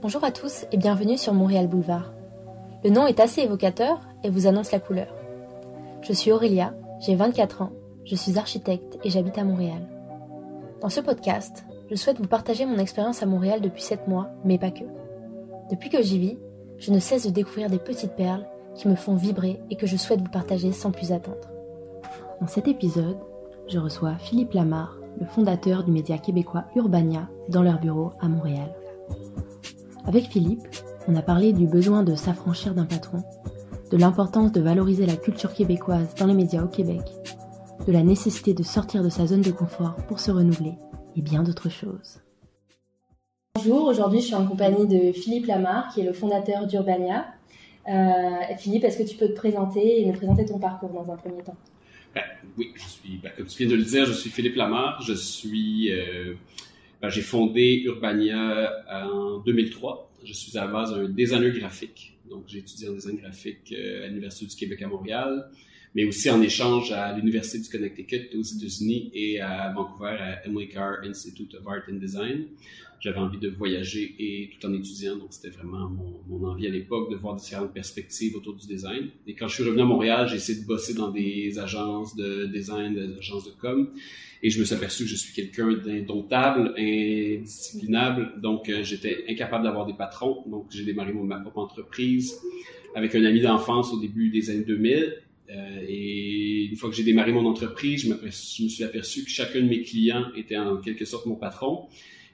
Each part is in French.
Bonjour à tous et bienvenue sur Montréal Boulevard. Le nom est assez évocateur et vous annonce la couleur. Je suis Aurélia, j'ai 24 ans, je suis architecte et j'habite à Montréal. Dans ce podcast, je souhaite vous partager mon expérience à Montréal depuis 7 mois, mais pas que. Depuis que j'y vis, je ne cesse de découvrir des petites perles qui me font vibrer et que je souhaite vous partager sans plus attendre. Dans cet épisode, je reçois Philippe Lamar, le fondateur du média québécois Urbania, dans leur bureau à Montréal. Avec Philippe, on a parlé du besoin de s'affranchir d'un patron, de l'importance de valoriser la culture québécoise dans les médias au Québec, de la nécessité de sortir de sa zone de confort pour se renouveler et bien d'autres choses. Bonjour, aujourd'hui je suis en compagnie de Philippe Lamar, qui est le fondateur d'Urbania. Euh, Philippe, est-ce que tu peux te présenter et nous présenter ton parcours dans un premier temps? Ben, Oui, je suis, ben, comme tu viens de le dire, je suis Philippe Lamar. Je suis, euh, j'ai fondé Urbania en 2003. Je suis à la base un designer graphique. Donc, j'ai étudié en design graphique euh, à l'Université du Québec à Montréal, mais aussi en échange à l'Université du Connecticut aux États-Unis et à Vancouver à Emily Carr Institute of Art and Design j'avais envie de voyager et tout en étudiant. Donc, c'était vraiment mon, envie à l'époque de voir différentes perspectives autour du design. Et quand je suis revenu à Montréal, j'ai essayé de bosser dans des agences de design, des agences de com. Et je me suis aperçu que je suis quelqu'un d'indomptable, indisciplinable. Donc, euh, j'étais incapable d'avoir des patrons. Donc, j'ai démarré ma propre entreprise avec un ami d'enfance au début des années 2000. Euh, et une fois que j'ai démarré mon entreprise, je me suis aperçu que chacun de mes clients était en quelque sorte mon patron.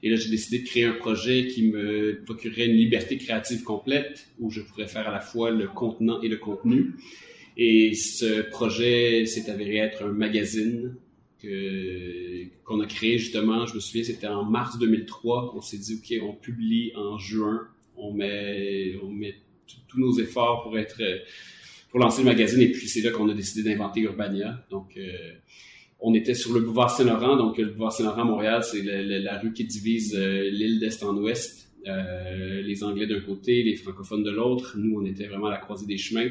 Et là, j'ai décidé de créer un projet qui me procurerait une liberté créative complète, où je pourrais faire à la fois le contenant et le contenu. Et ce projet s'est avéré être un magazine qu'on a créé justement. Je me souviens, c'était en mars 2003. On s'est dit, OK, on publie en juin. On met, on met tous nos efforts pour être, pour lancer le magazine. Et puis, c'est là qu'on a décidé d'inventer Urbania. Donc, euh, on était sur le boulevard Saint-Laurent. Donc, le boulevard Saint-Laurent Montréal, c'est la, rue qui divise euh, l'île d'est en ouest. Euh, les Anglais d'un côté, les francophones de l'autre. Nous, on était vraiment à la croisée des chemins.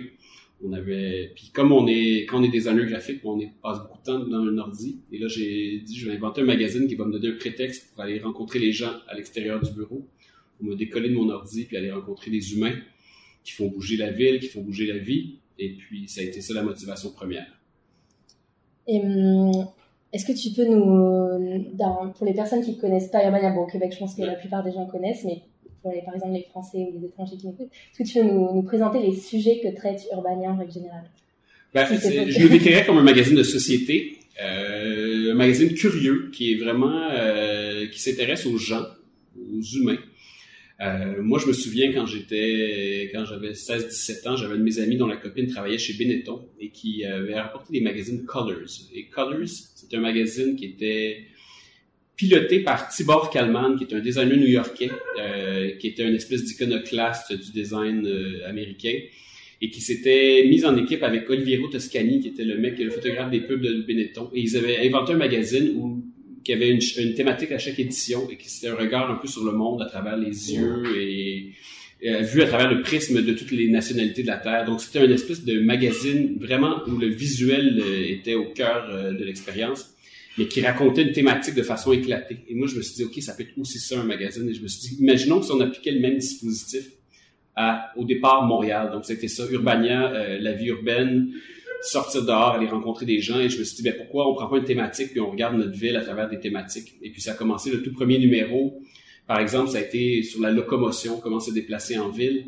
On avait, puis comme on est, quand on est designer graphique, on est, passe beaucoup de temps dans un ordi. Et là, j'ai dit, je vais inventer un magazine qui va me donner un prétexte pour aller rencontrer les gens à l'extérieur du bureau, pour me décoller de mon ordi puis aller rencontrer des humains qui font bouger la ville, qui font bouger la vie. Et puis, ça a été ça la motivation première. Et hum, est-ce que tu peux nous, pour les personnes qui ne connaissent pas Urbania, bon, au Québec, je pense que la plupart des gens connaissent, mais pour les, par exemple les Français ou les étrangers qui m'écoutent, est-ce que tu peux nous, nous, présenter les sujets que traite Urbania en règle générale? Ben, Je le décrirais comme un magazine de société, euh, un magazine curieux qui est vraiment, euh, qui s'intéresse aux gens, aux humains. Euh, moi, je me souviens quand j'étais, quand j'avais 16-17 ans, j'avais un de mes amis dont la copine travaillait chez Benetton et qui avait rapporté des magazines Colors. Et Colors, c'est un magazine qui était piloté par Tibor Kalman, qui est un designer new-yorkais, euh, qui était une espèce d'iconoclaste du design euh, américain et qui s'était mis en équipe avec Oliviero Toscani, qui était le mec, le photographe des pubs de Benetton. Et ils avaient inventé un magazine où qui avait une, une, thématique à chaque édition et qui c'était un regard un peu sur le monde à travers les yeux et, euh, vu à travers le prisme de toutes les nationalités de la Terre. Donc c'était une espèce de magazine vraiment où le visuel euh, était au cœur euh, de l'expérience, mais qui racontait une thématique de façon éclatée. Et moi je me suis dit ok ça peut être aussi ça un magazine. Et je me suis dit imaginons que si on appliquait le même dispositif à au départ Montréal. Donc c'était ça Urbania, la vie urbaine sortir dehors, aller rencontrer des gens. Et je me suis dit, ben, pourquoi on prend pas une thématique puis on regarde notre ville à travers des thématiques. Et puis ça a commencé le tout premier numéro. Par exemple, ça a été sur la locomotion, comment se déplacer en ville.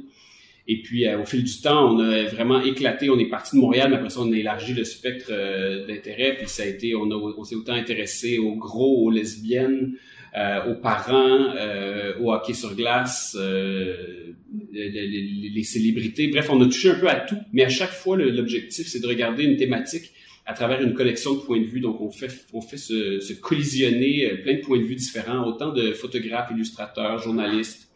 Et puis, euh, au fil du temps, on a vraiment éclaté. On est parti de Montréal, mais après ça, on a élargi le spectre euh, d'intérêt. Puis ça a été, on, on s'est autant intéressé aux gros, aux lesbiennes, euh, aux parents, euh, au hockey sur glace, euh, les, les, les, célébrités. Bref, on a touché un peu à tout, mais à chaque fois, l'objectif, c'est de regarder une thématique à travers une collection de points de vue. Donc, on fait, on fait se, se collisionner plein de points de vue différents, autant de photographes, illustrateurs, journalistes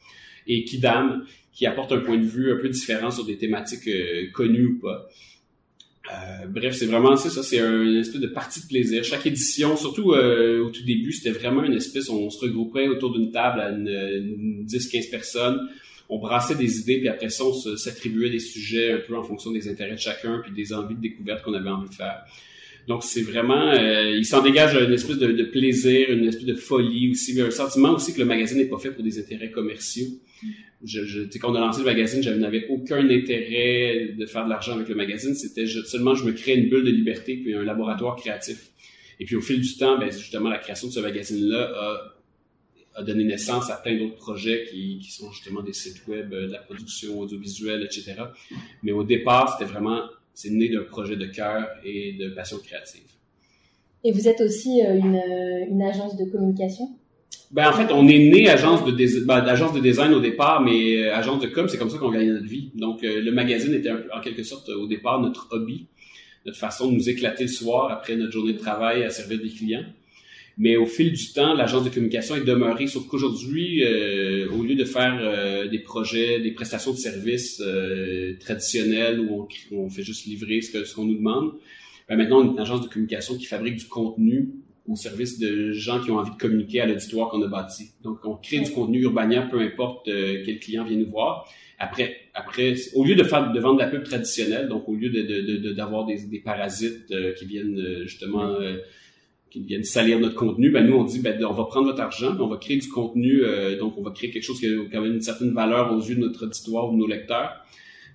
et kidam qui apportent un point de vue un peu différent sur des thématiques connues ou pas. Euh, bref, c'est vraiment ça, ça c'est une espèce de partie de plaisir. Chaque édition, surtout euh, au tout début, c'était vraiment une espèce, on se regroupait autour d'une table à une, 10-15 personnes, on brassait des idées, puis après ça, on s'attribuait des sujets un peu en fonction des intérêts de chacun, puis des envies de découverte qu'on avait envie de faire. Donc c'est vraiment, euh, il s'en dégage une espèce de, plaisir, une espèce de folie aussi, un sentiment aussi que le magazine n'est pas fait pour des intérêts commerciaux. Je, je, quand on a lancé le magazine, je n'avais aucun intérêt de faire de l'argent avec le magazine. C'était seulement je me créais une bulle de liberté puis un laboratoire créatif. Et puis au fil du temps, ben, justement, la création de ce magazine-là a donné naissance à plein d'autres projets qui, qui, sont justement des sites web, euh, de la production audiovisuelle, etc. Mais au départ, c'était vraiment, c'est né d'un projet de cœur et de passion créative. Et vous êtes aussi euh, une, euh, une agence de communication? Ben, en fait, on est né agence de, ben, d'agence de design au départ, mais agence de com, c'est comme ça qu'on gagne notre vie. Donc, le magazine était en quelque sorte au départ notre hobby, notre façon de nous éclater le soir après notre journée de travail à servir des clients. Mais au fil du temps, l'agence de communication est demeurée, sauf qu'aujourd'hui, euh, au lieu de faire euh, des projets, des prestations de services euh, traditionnels où on, on, fait juste livrer ce qu'on ce qu'on nous demande, ben maintenant, on est une agence de communication qui fabrique du contenu au service de gens qui ont envie de communiquer à l'auditoire qu'on a bâti. Donc, on crée du contenu urbanien, peu importe quel client vient nous voir. Après, après, au lieu de faire de vendre de la pub traditionnelle, donc au lieu de d'avoir de, de, des, des, parasites qui viennent justement qui viennent salir notre contenu, ben nous on dit ben on va prendre votre argent, on va créer du contenu, euh, donc on va créer quelque chose qui a quand même une certaine valeur aux yeux de notre auditoire ou de nos lecteurs,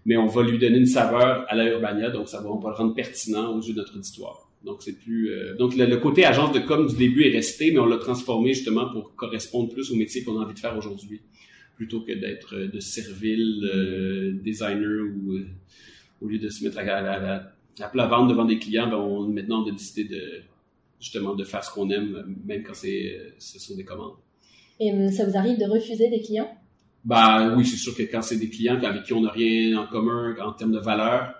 mais on va lui donner une saveur à la Urbania, donc ça va on va le rendre pertinent aux yeux de notre auditoire. Donc c'est plus euh, donc le, côté agence de com du début est resté, mais on l'a transformé justement pour correspondre plus au métier qu'on a envie de faire aujourd'hui, plutôt que d'être euh, de servile designer ou au lieu de se mettre à, à, à, vente devant des clients, ben on, maintenant on a décidé de justement de faire ce qu'on aime, même quand c'est, ce sont des commandes. Et hum, ça vous arrive de refuser des clients? Bah oui, c'est sûr que quand c'est des clients avec qui on n'a rien en commun en termes de valeur,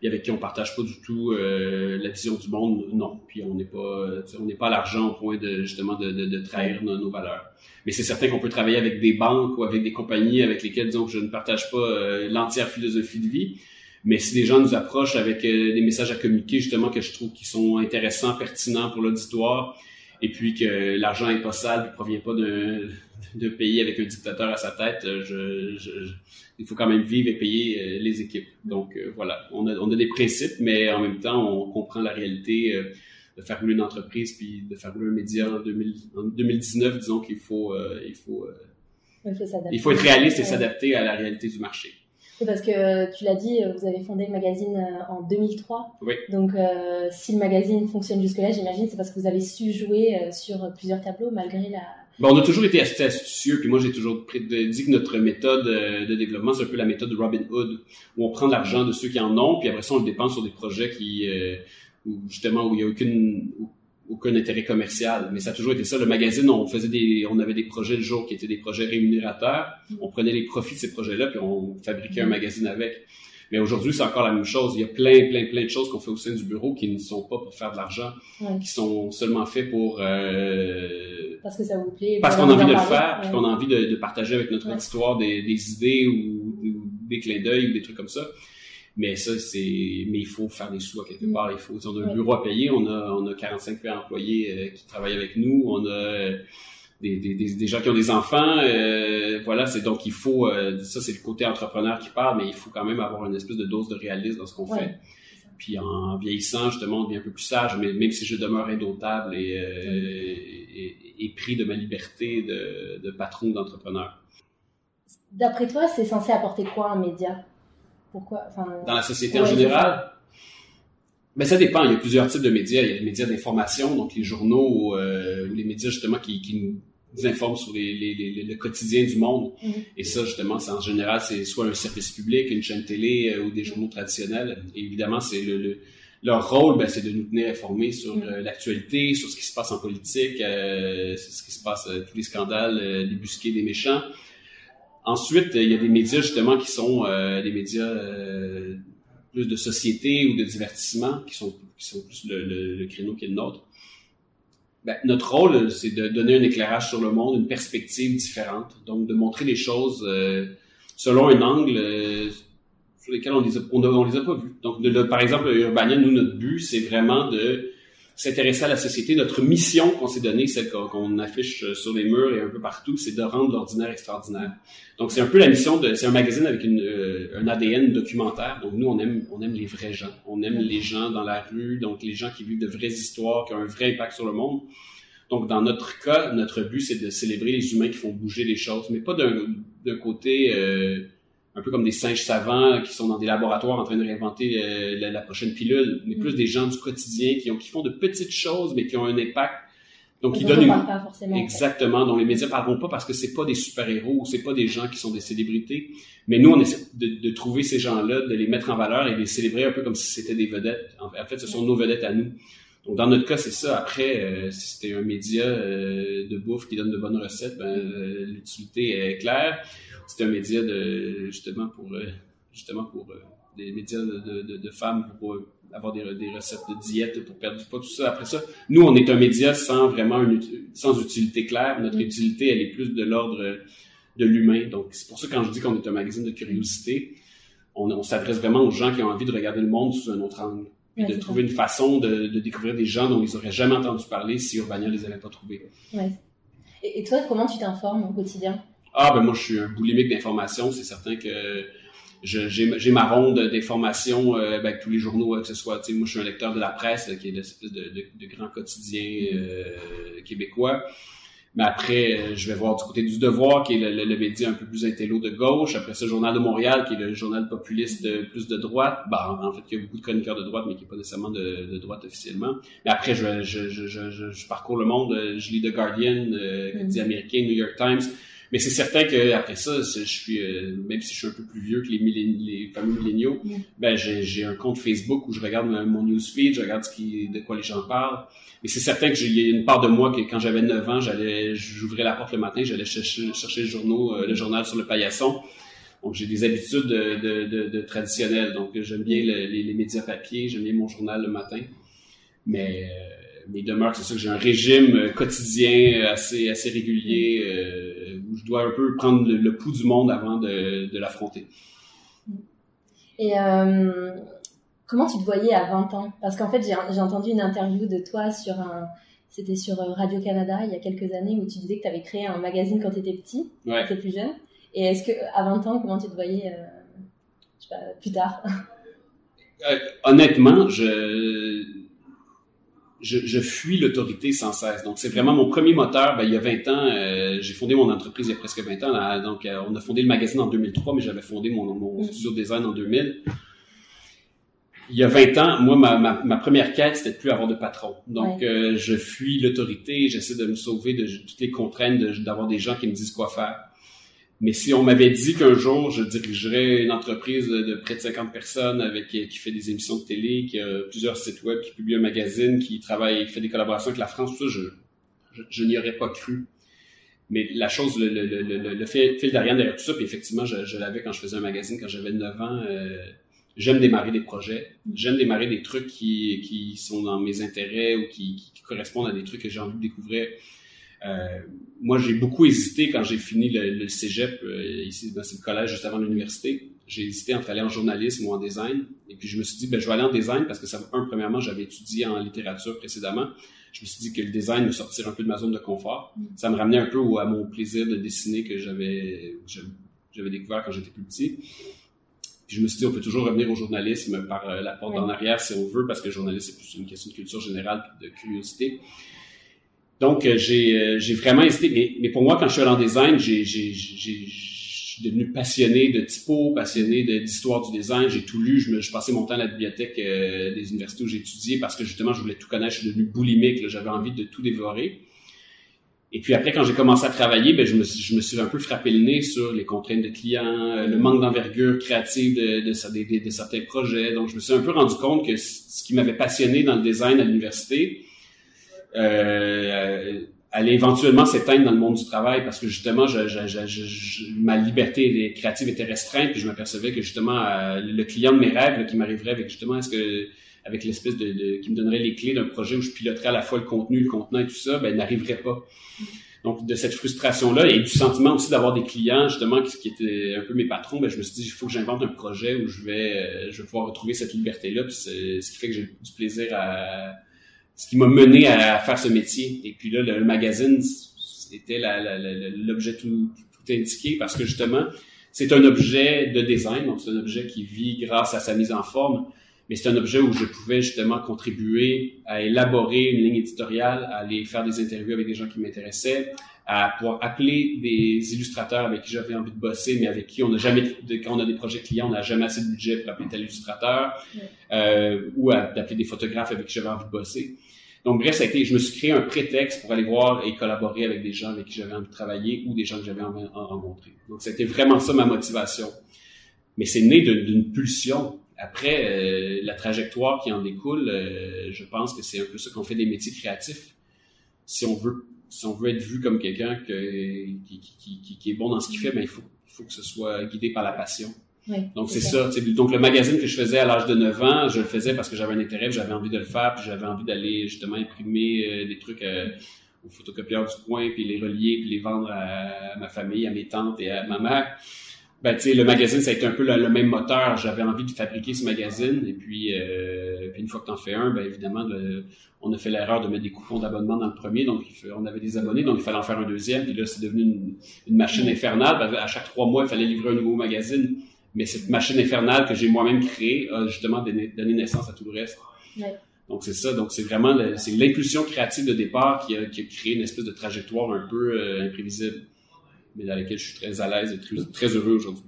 et avec qui on partage pas du tout euh, la vision du monde, non. Puis on n'est pas, on n'est pas à l'argent au point de justement de, de, de trahir nos, valeurs. Mais c'est certain qu'on peut travailler avec des banques ou avec des compagnies avec lesquelles disons je ne partage pas euh, l'entière philosophie de vie. Mais si les gens nous approchent avec euh, des messages à communiquer, justement, que je trouve qui sont intéressants, pertinents pour l'auditoire, et puis que l'argent est pas sale, ne provient pas d'un pays avec un dictateur à sa tête, euh, je, je, il faut quand même vivre et payer euh, les équipes. Donc voilà, on a, on a des principes, mais en même temps, on comprend la réalité de faire rouler une entreprise puis de faire rouler un média en, 2019, disons qu'il faut, il faut, il faut, il faut être réaliste et s'adapter à la réalité du marché parce que tu l'as dit, vous avez fondé le magazine euh, en 2003. Oui. Donc, euh, si le magazine fonctionne jusque-là, j'imagine, c'est parce que vous avez su jouer euh, sur plusieurs tableaux malgré la. Bon, on a toujours été assez astucieux, puis moi j'ai toujours dit que notre méthode de développement, c'est un peu la méthode de Robin Hood, où on prend l'argent de ceux qui en ont, puis après ça on le dépense sur des projets qui, où justement où il y a aucune, aucun intérêt commercial. Mais ça a toujours été ça. Le magazine, on faisait des, on avait des projets le jour qui étaient des projets rémunérateurs. On prenait les profits de ces projets-là, puis on fabriquait un magazine avec. Mais aujourd'hui, c'est encore la même chose. Il y a plein, plein, plein de choses qu'on fait au sein du bureau qui ne sont pas pour faire de l'argent, qui sont seulement faits pour... Euh, parce que ça vous plaît. Parce qu'on a envie de le faire, puis qu'on a envie de, de, partager avec notre auditoire des, des idées ou, ou, des clins d'œil ou des trucs comme ça. Mais ça, c'est, mais il faut faire des sous à quelque mm. part. Il faut, on a un bureau à payer, on a, on a 45 employés euh, qui travaillent avec nous, on a euh, des, des, des, gens qui ont des enfants, euh, voilà, c'est donc il faut, ça c'est le côté entrepreneur qui parle, mais il faut quand même avoir une espèce de dose de réalisme dans ce qu'on fait. Puis en vieillissant, justement, on devient un peu plus sage, mais même si je demeure indomptable et, et, et, pris de ma liberté de, de patron d'entrepreneur. D'après toi, c'est censé apporter quoi un média? Pourquoi Dans la société en général? Ben, ça dépend. Il y a plusieurs types de médias. Il y a les médias d'information, donc les journaux euh, ou les médias justement qui, qui nous informent sur les, les, les, le quotidien du monde. Mm-hmm. Et ça, justement, c'est en général, c'est soit un service public, une chaîne télé euh, ou des journaux traditionnels. Et évidemment, c'est le, leur rôle, ben, c'est de nous tenir informés sur mm-hmm. euh, l'actualité, sur ce qui se passe en politique, sur ce qui se passe, tous les scandales, débusqués des méchants. Ensuite, il y a des médias justement qui sont euh, des médias euh, plus de société ou de divertissement, qui sont, qui sont plus le, le, le créneau qui est le nôtre. Ben, notre rôle, c'est de donner un éclairage sur le monde, une perspective différente. Donc, de montrer les choses euh, selon un angle euh, sur lesquels on les a, on, les a pas vus. Donc, de, par exemple, Urbania, nous, notre but, c'est vraiment de s'intéresser à la société. Notre mission qu'on s'est donnée, celle qu'on affiche sur les murs et un peu partout, c'est de rendre l'ordinaire extraordinaire. Donc c'est un peu la mission de, c'est un magazine avec une, euh, un ADN documentaire. Donc nous on aime, on aime les vrais gens, on aime les gens dans la rue, donc les gens qui vivent de vraies histoires, qui ont un vrai impact sur le monde. Donc dans notre cas, notre but c'est de célébrer les humains qui font bouger les choses, mais pas d'un côté euh, un peu comme des singes savants qui sont dans des laboratoires en train de réinventer euh, la, prochaine pilule, mais plus mm. des gens du quotidien qui, ont, qui font de petites choses, mais qui ont un impact. Donc, qui donnent une... pas forcément, Exactement. dont les médias parleront pas parce que c'est pas des super-héros ou c'est pas des gens qui sont des célébrités. Mais nous, on essaie de, de trouver ces gens-là, de les mettre en valeur et de les célébrer un peu comme si c'était des vedettes. En fait, ce sont nos vedettes à nous. Donc, dans notre cas, c'est ça. Après, euh, si c'était un média euh, de bouffe qui donne de bonnes recettes, ben, l'utilité est claire c'est un média de justement pour euh, justement pour euh, des médias de, de, de femmes pour euh, avoir des, des, recettes de diète pour perdre du poids, tout ça. Après ça, nous, on est un média sans vraiment une, sans utilité claire. Notre mm. utilité, elle est plus de l'ordre de l'humain. Donc, c'est pour ça quand je dis qu'on est un magazine de curiosité, on, on s'adresse vraiment aux gens qui ont envie de regarder le monde sous un autre angle. De trouver une façon de, de, découvrir des gens dont ils n'auraient jamais entendu parler si Urbania les avait pas trouvés. Ouais. Et, et toi, comment tu t'informes au quotidien? Ah, ben moi, je suis un boulimique d'informations. C'est certain que j'ai ma ronde d'informations euh, ben, avec tous les journaux, que ce soit, tu sais, moi, je suis un lecteur de la presse, qui est l'espèce de, de, de, grand quotidien euh, québécois. Mais après, euh, je vais voir du côté du Devoir, qui est le, le, média un peu plus intello de gauche. Après ça, le Journal de Montréal, qui est le journal populiste de, plus de droite. Bah, en fait, il y a beaucoup de chroniqueurs de droite, mais qui n'est pas nécessairement de, de, droite officiellement. Mais après, je, je, je, je, je parcours le monde. Je lis The Guardian, euh, mm américain, New York Times. Mais c'est certain qu'après ça, je suis, euh, même si je suis un peu plus vieux que les, les fameux milléniaux, mm. ben j'ai un compte Facebook où je regarde mon newsfeed, je regarde ce qui, de quoi les gens parlent. Mais c'est certain que y a une part de moi que quand j'avais 9 ans, j'allais, j'ouvrais la porte le matin, j'allais chercher, chercher le, journal, euh, le journal sur le paillasson. Donc j'ai des habitudes de, de, de, de traditionnelles. Donc j'aime bien les, les, médias papier, j'aime bien mon journal le matin. Mais euh, mais demeure, c'est ça que j'ai un régime euh, quotidien euh, assez assez régulier euh, où je dois un peu prendre le, pouls du monde avant de, de l'affronter. Et euh, comment tu te voyais à 20 ans? Parce qu'en fait, j'ai entendu une interview de toi sur un c'était sur Radio Canada il y a quelques années où tu disais que tu avais créé un magazine quand tu étais petit, quand tu étais plus jeune. Et est-ce que à 20 ans, comment tu te voyais euh, je sais pas, plus tard? Honnêtement, je je, je fuis l'autorité sans cesse. Donc, c'est vraiment mon premier moteur. Ben, il y a 20 ans, euh, j'ai fondé mon entreprise il y a presque 20 ans. donc, euh, on a fondé le magazine en 2003, mais j'avais fondé mon, mon mm. studio de design en 2000. Il y a 20 ans, moi, ma, ma, ma première quête, c'était de plus avoir de patron. Donc, euh, je fuis l'autorité, j'essaie de me sauver de toutes les contraintes d'avoir des gens qui me disent quoi faire. Mais si on m'avait dit qu'un jour je dirigerais une entreprise de près de 50 personnes avec qui fait des émissions de télé, qui a plusieurs sites web, qui publie un magazine, qui travaille, qui fait des collaborations avec la France, tout ça, je, je, n'y aurais pas cru. Mais la chose, le, le, le, le fil, fil d'Ariane derrière tout ça, puis effectivement, je, je l'avais quand je faisais un magazine, quand j'avais 9 ans. Euh, j'aime démarrer des projets, j'aime démarrer des trucs qui, qui sont dans mes intérêts ou qui, qui correspondent à des trucs que j'ai envie de découvrir. Euh, moi, j'ai beaucoup hésité quand j'ai fini le, le cégep, euh, ici, c'est le collège juste avant l'université. J'ai hésité entre aller en journalisme ou en design. Et puis, je me suis dit, ben, je vais aller en design parce que ça, un, premièrement, j'avais étudié en littérature précédemment. Je me suis dit que le design me sortirait un peu de ma zone de confort. Mm. Ça me ramenait un peu à mon plaisir de dessiner que j'avais, j'avais découvert quand j'étais plus petit. Puis je me suis dit, on peut toujours revenir au journalisme par euh, la porte en arrière si on veut, parce que le journalisme, c'est plus une question de culture générale, de curiosité. Donc, euh, j'ai, euh, j'ai vraiment hésité. Mais, mais, pour moi, quand je suis allé en design, j'ai, suis devenu passionné de typo, passionné d'histoire du design. J'ai tout lu. Je, me, je passais mon temps à la bibliothèque euh, des universités où j'ai étudié parce que justement, je voulais tout connaître. Je suis devenu boulimique. J'avais envie de tout dévorer. Et puis après, quand j'ai commencé à travailler, ben, je, me, je me suis un peu frappé le nez sur les contraintes de clients, le manque d'envergure créative de, de, de, de, certains projets. Donc, je me suis un peu rendu compte que ce qui m'avait passionné dans le design à l'université, euh, allait éventuellement s'éteindre dans le monde du travail parce que justement, je, je, je, ma liberté créative était restreinte, puis je m'apercevais que justement euh, le client de mes rêves qui m'arriverait avec justement est-ce que avec l'espèce de, de, qui me donnerait les clés d'un projet où je piloterais à la fois le contenu, le contenant et tout ça, ben n'arriverait pas. Donc de cette frustration là et du sentiment aussi d'avoir des clients justement qui, qui, étaient un peu mes patrons, ben je me suis dit il faut que j'invente un projet où je vais euh, je vais pouvoir retrouver cette liberté là, puis c'est ce qui fait que j'ai du plaisir à ce qui m'a mené à, faire ce métier. Et puis là, le, magazine était l'objet tout, tout indiqué parce que justement, c'est un objet de design, donc c'est un objet qui vit grâce à sa mise en forme, mais c'est un objet où je pouvais justement contribuer à élaborer une ligne éditoriale, à aller faire des interviews avec des gens qui m'intéressaient, à pouvoir appeler des illustrateurs avec qui j'avais envie de bosser, mais avec qui on n'a jamais, quand on a des projets clients, on n'a jamais assez de budget pour appeler tel illustrateur, euh, ou d'appeler des photographes avec qui j'avais envie de bosser. Donc bref, ça a été, je me suis créé un prétexte pour aller voir et collaborer avec des gens avec qui j'avais envie de travailler ou des gens que j'avais envie de rencontrer. Donc c'était vraiment ça ma motivation. Mais c'est né d'une pulsion. Après, euh, la trajectoire qui en découle, euh, je pense que c'est un peu ça qu'on fait des métiers créatifs. Si on veut, si on veut être vu comme quelqu'un qui, qui, qui, est bon dans ce qu'il fait, ben il faut, il faut que ce soit guidé par la passion donc c'est ça. Donc le magazine que je faisais à l'âge de 9 ans, je le faisais parce que j'avais un intérêt, j'avais envie de le faire, puis j'avais envie d'aller justement imprimer euh, des trucs euh, au photocopieur du coin, puis les relier, puis les vendre à, ma famille, à mes tantes et à ma mère. Ben, tu sais, le magazine, ça a été un peu le, même moteur. J'avais envie de fabriquer ce magazine. Et puis, euh, puis une fois que tu en fais un, ben, évidemment, on a fait l'erreur de mettre des coupons d'abonnement dans le premier. Donc, on avait des abonnés, donc il fallait en faire un deuxième. Puis là, c'est devenu une, une machine infernale. Ben, à chaque trois mois, il fallait livrer un nouveau magazine. Mais cette machine infernale que j'ai moi-même créée a justement donné, naissance à tout le reste. Donc c'est ça. Donc c'est vraiment c'est l'impulsion créative de départ qui a, qui a, créé une espèce de trajectoire un peu euh, imprévisible, mais dans laquelle je suis très à l'aise et très, très heureux aujourd'hui.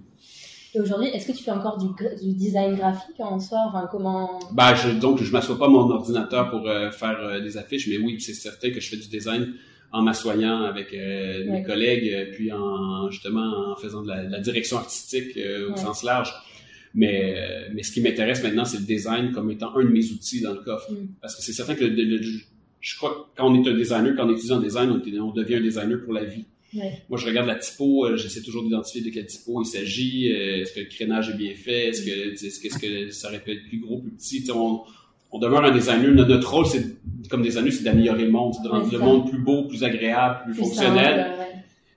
Et aujourd'hui, est-ce que tu fais encore du, du design graphique en soi Enfin, comment? Ben, je, donc je m'assois pas mon ordinateur pour euh, faire euh, des affiches, mais oui, c'est certain que je fais du design en m'assoyant avec euh, mes collègues, euh, puis en justement en faisant de la, direction artistique euh, au sens large. Mais, mais ce qui m'intéresse maintenant, c'est le design comme étant un de mes outils dans le coffre. Mm. Parce que c'est certain que je crois que quand on est un designer, quand on étudie en design, on, devient un designer pour la vie. Moi, je regarde la typo, j'essaie toujours d'identifier de quel typo il s'agit. Est-ce que le crénage est bien fait? Est-ce que, est-ce que, ça aurait pu être plus gros, plus petit? On, on demeure un designer. Notre, rôle, c'est comme designer, c'est d'améliorer le monde, de rendre le monde plus beau, plus agréable, plus, fonctionnel.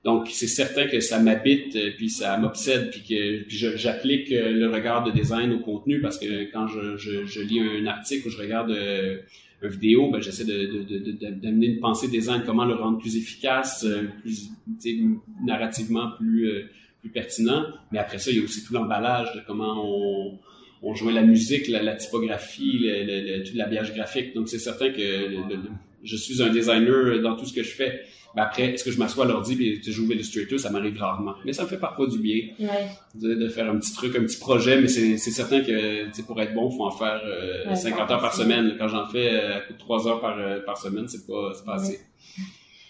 Donc, c'est certain que ça m'habite, euh, puis ça m'obsède, puis que puis j'applique euh, le regard de design au contenu parce que quand je, je, je lis un article ou je regarde euh, une vidéo, ben, j'essaie de, d'amener une pensée design, comment le rendre plus efficace, plus narrativement plus, plus pertinent. Mais après ça, il y a aussi tout l'emballage de comment on on jouait la musique, la, typographie, le, le, l'habillage graphique. Donc, c'est certain que je suis un designer dans tout ce que je fais. Mais après, est-ce que je m'assois à l'ordi et je joue Illustrator? Ça m'arrive rarement. Mais ça me fait parfois du bien de, faire un petit truc, un petit projet. Mais c'est, certain que pour être bon, il faut en faire 50 euh, heures par semaine. Quand j'en fais euh, à coup de 3 heures par, euh, par semaine, c'est pas, pas assez.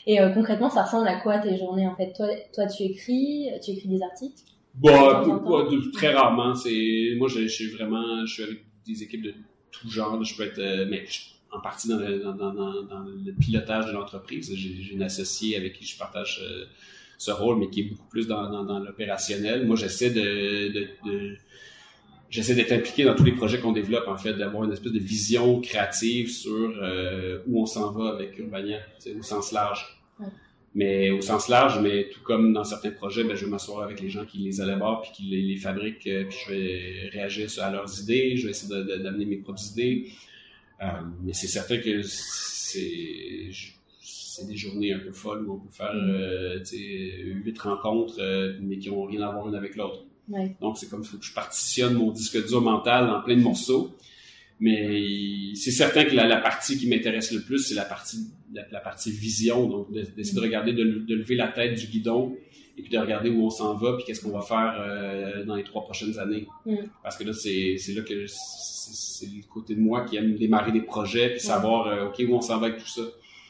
Et concrètement, ça ressemble à quoi tes journées en fait? Toi, toi, tu écris, tu écris des articles? Bon, très rarement. C'est moi, je, suis vraiment, je suis avec des équipes de tout genre. Je peux être, euh, mais en partie dans le, dans, dans, dans le pilotage de l'entreprise. J'ai une associée avec qui je partage euh, ce rôle, mais qui est beaucoup plus dans, dans, l'opérationnel. Moi, j'essaie de, de, de j'essaie d'être impliqué dans tous les projets qu'on développe, en fait, d'avoir une espèce de vision créative sur euh, où on s'en va avec Urbania, au sens large mais au sens large, mais tout comme dans certains projets, ben, je vais m'asseoir avec les gens qui les élaborent puis qui les, les fabriquent, euh, puis je vais réagir à leurs idées, je vais essayer d'amener mes propres idées. Euh, mais c'est certain que c'est c'est des journées un peu folles où on peut faire mm. euh, huit rencontres, euh, mais qui ont rien à voir l'une avec l'autre. Ouais. Donc c'est comme il faut que je partitionne mon disque dur mental en plein de morceaux. Mais c'est certain que la, la partie qui m'intéresse le plus, c'est la partie la, partie vision, donc d'essayer de, regarder, de, lever la tête du guidon et puis de regarder où on s'en va puis qu'est-ce qu'on va faire euh, dans les trois prochaines années. Mm. Parce que là, c'est là que c'est le côté de moi qui aime démarrer des projets puis savoir euh, ok où on s'en va avec tout ça.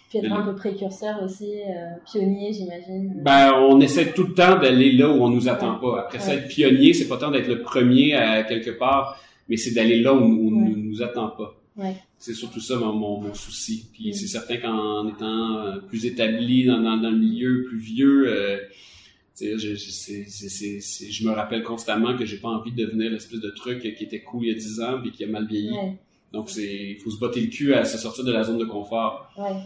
Puis être un peu précurseur aussi, euh, pionnier, j'imagine. Ben, on essaie tout le temps d'aller là où on nous attend pas. Après ça, être pionnier, c'est pas tant d'être le premier à quelque part, mais c'est d'aller là où, on ne nous attend pas. C'est surtout ça mon, mon, souci. Puis c'est certain qu'en étant euh, plus établi dans, dans, dans, le milieu, plus vieux, euh, je, je, je me rappelle constamment que j'ai pas envie de devenir l'espèce de truc qui était cool il y a 10 ans puis qui a mal vieilli. Donc c'est il faut se botter le cul à se sortir de la zone de confort. Ouais.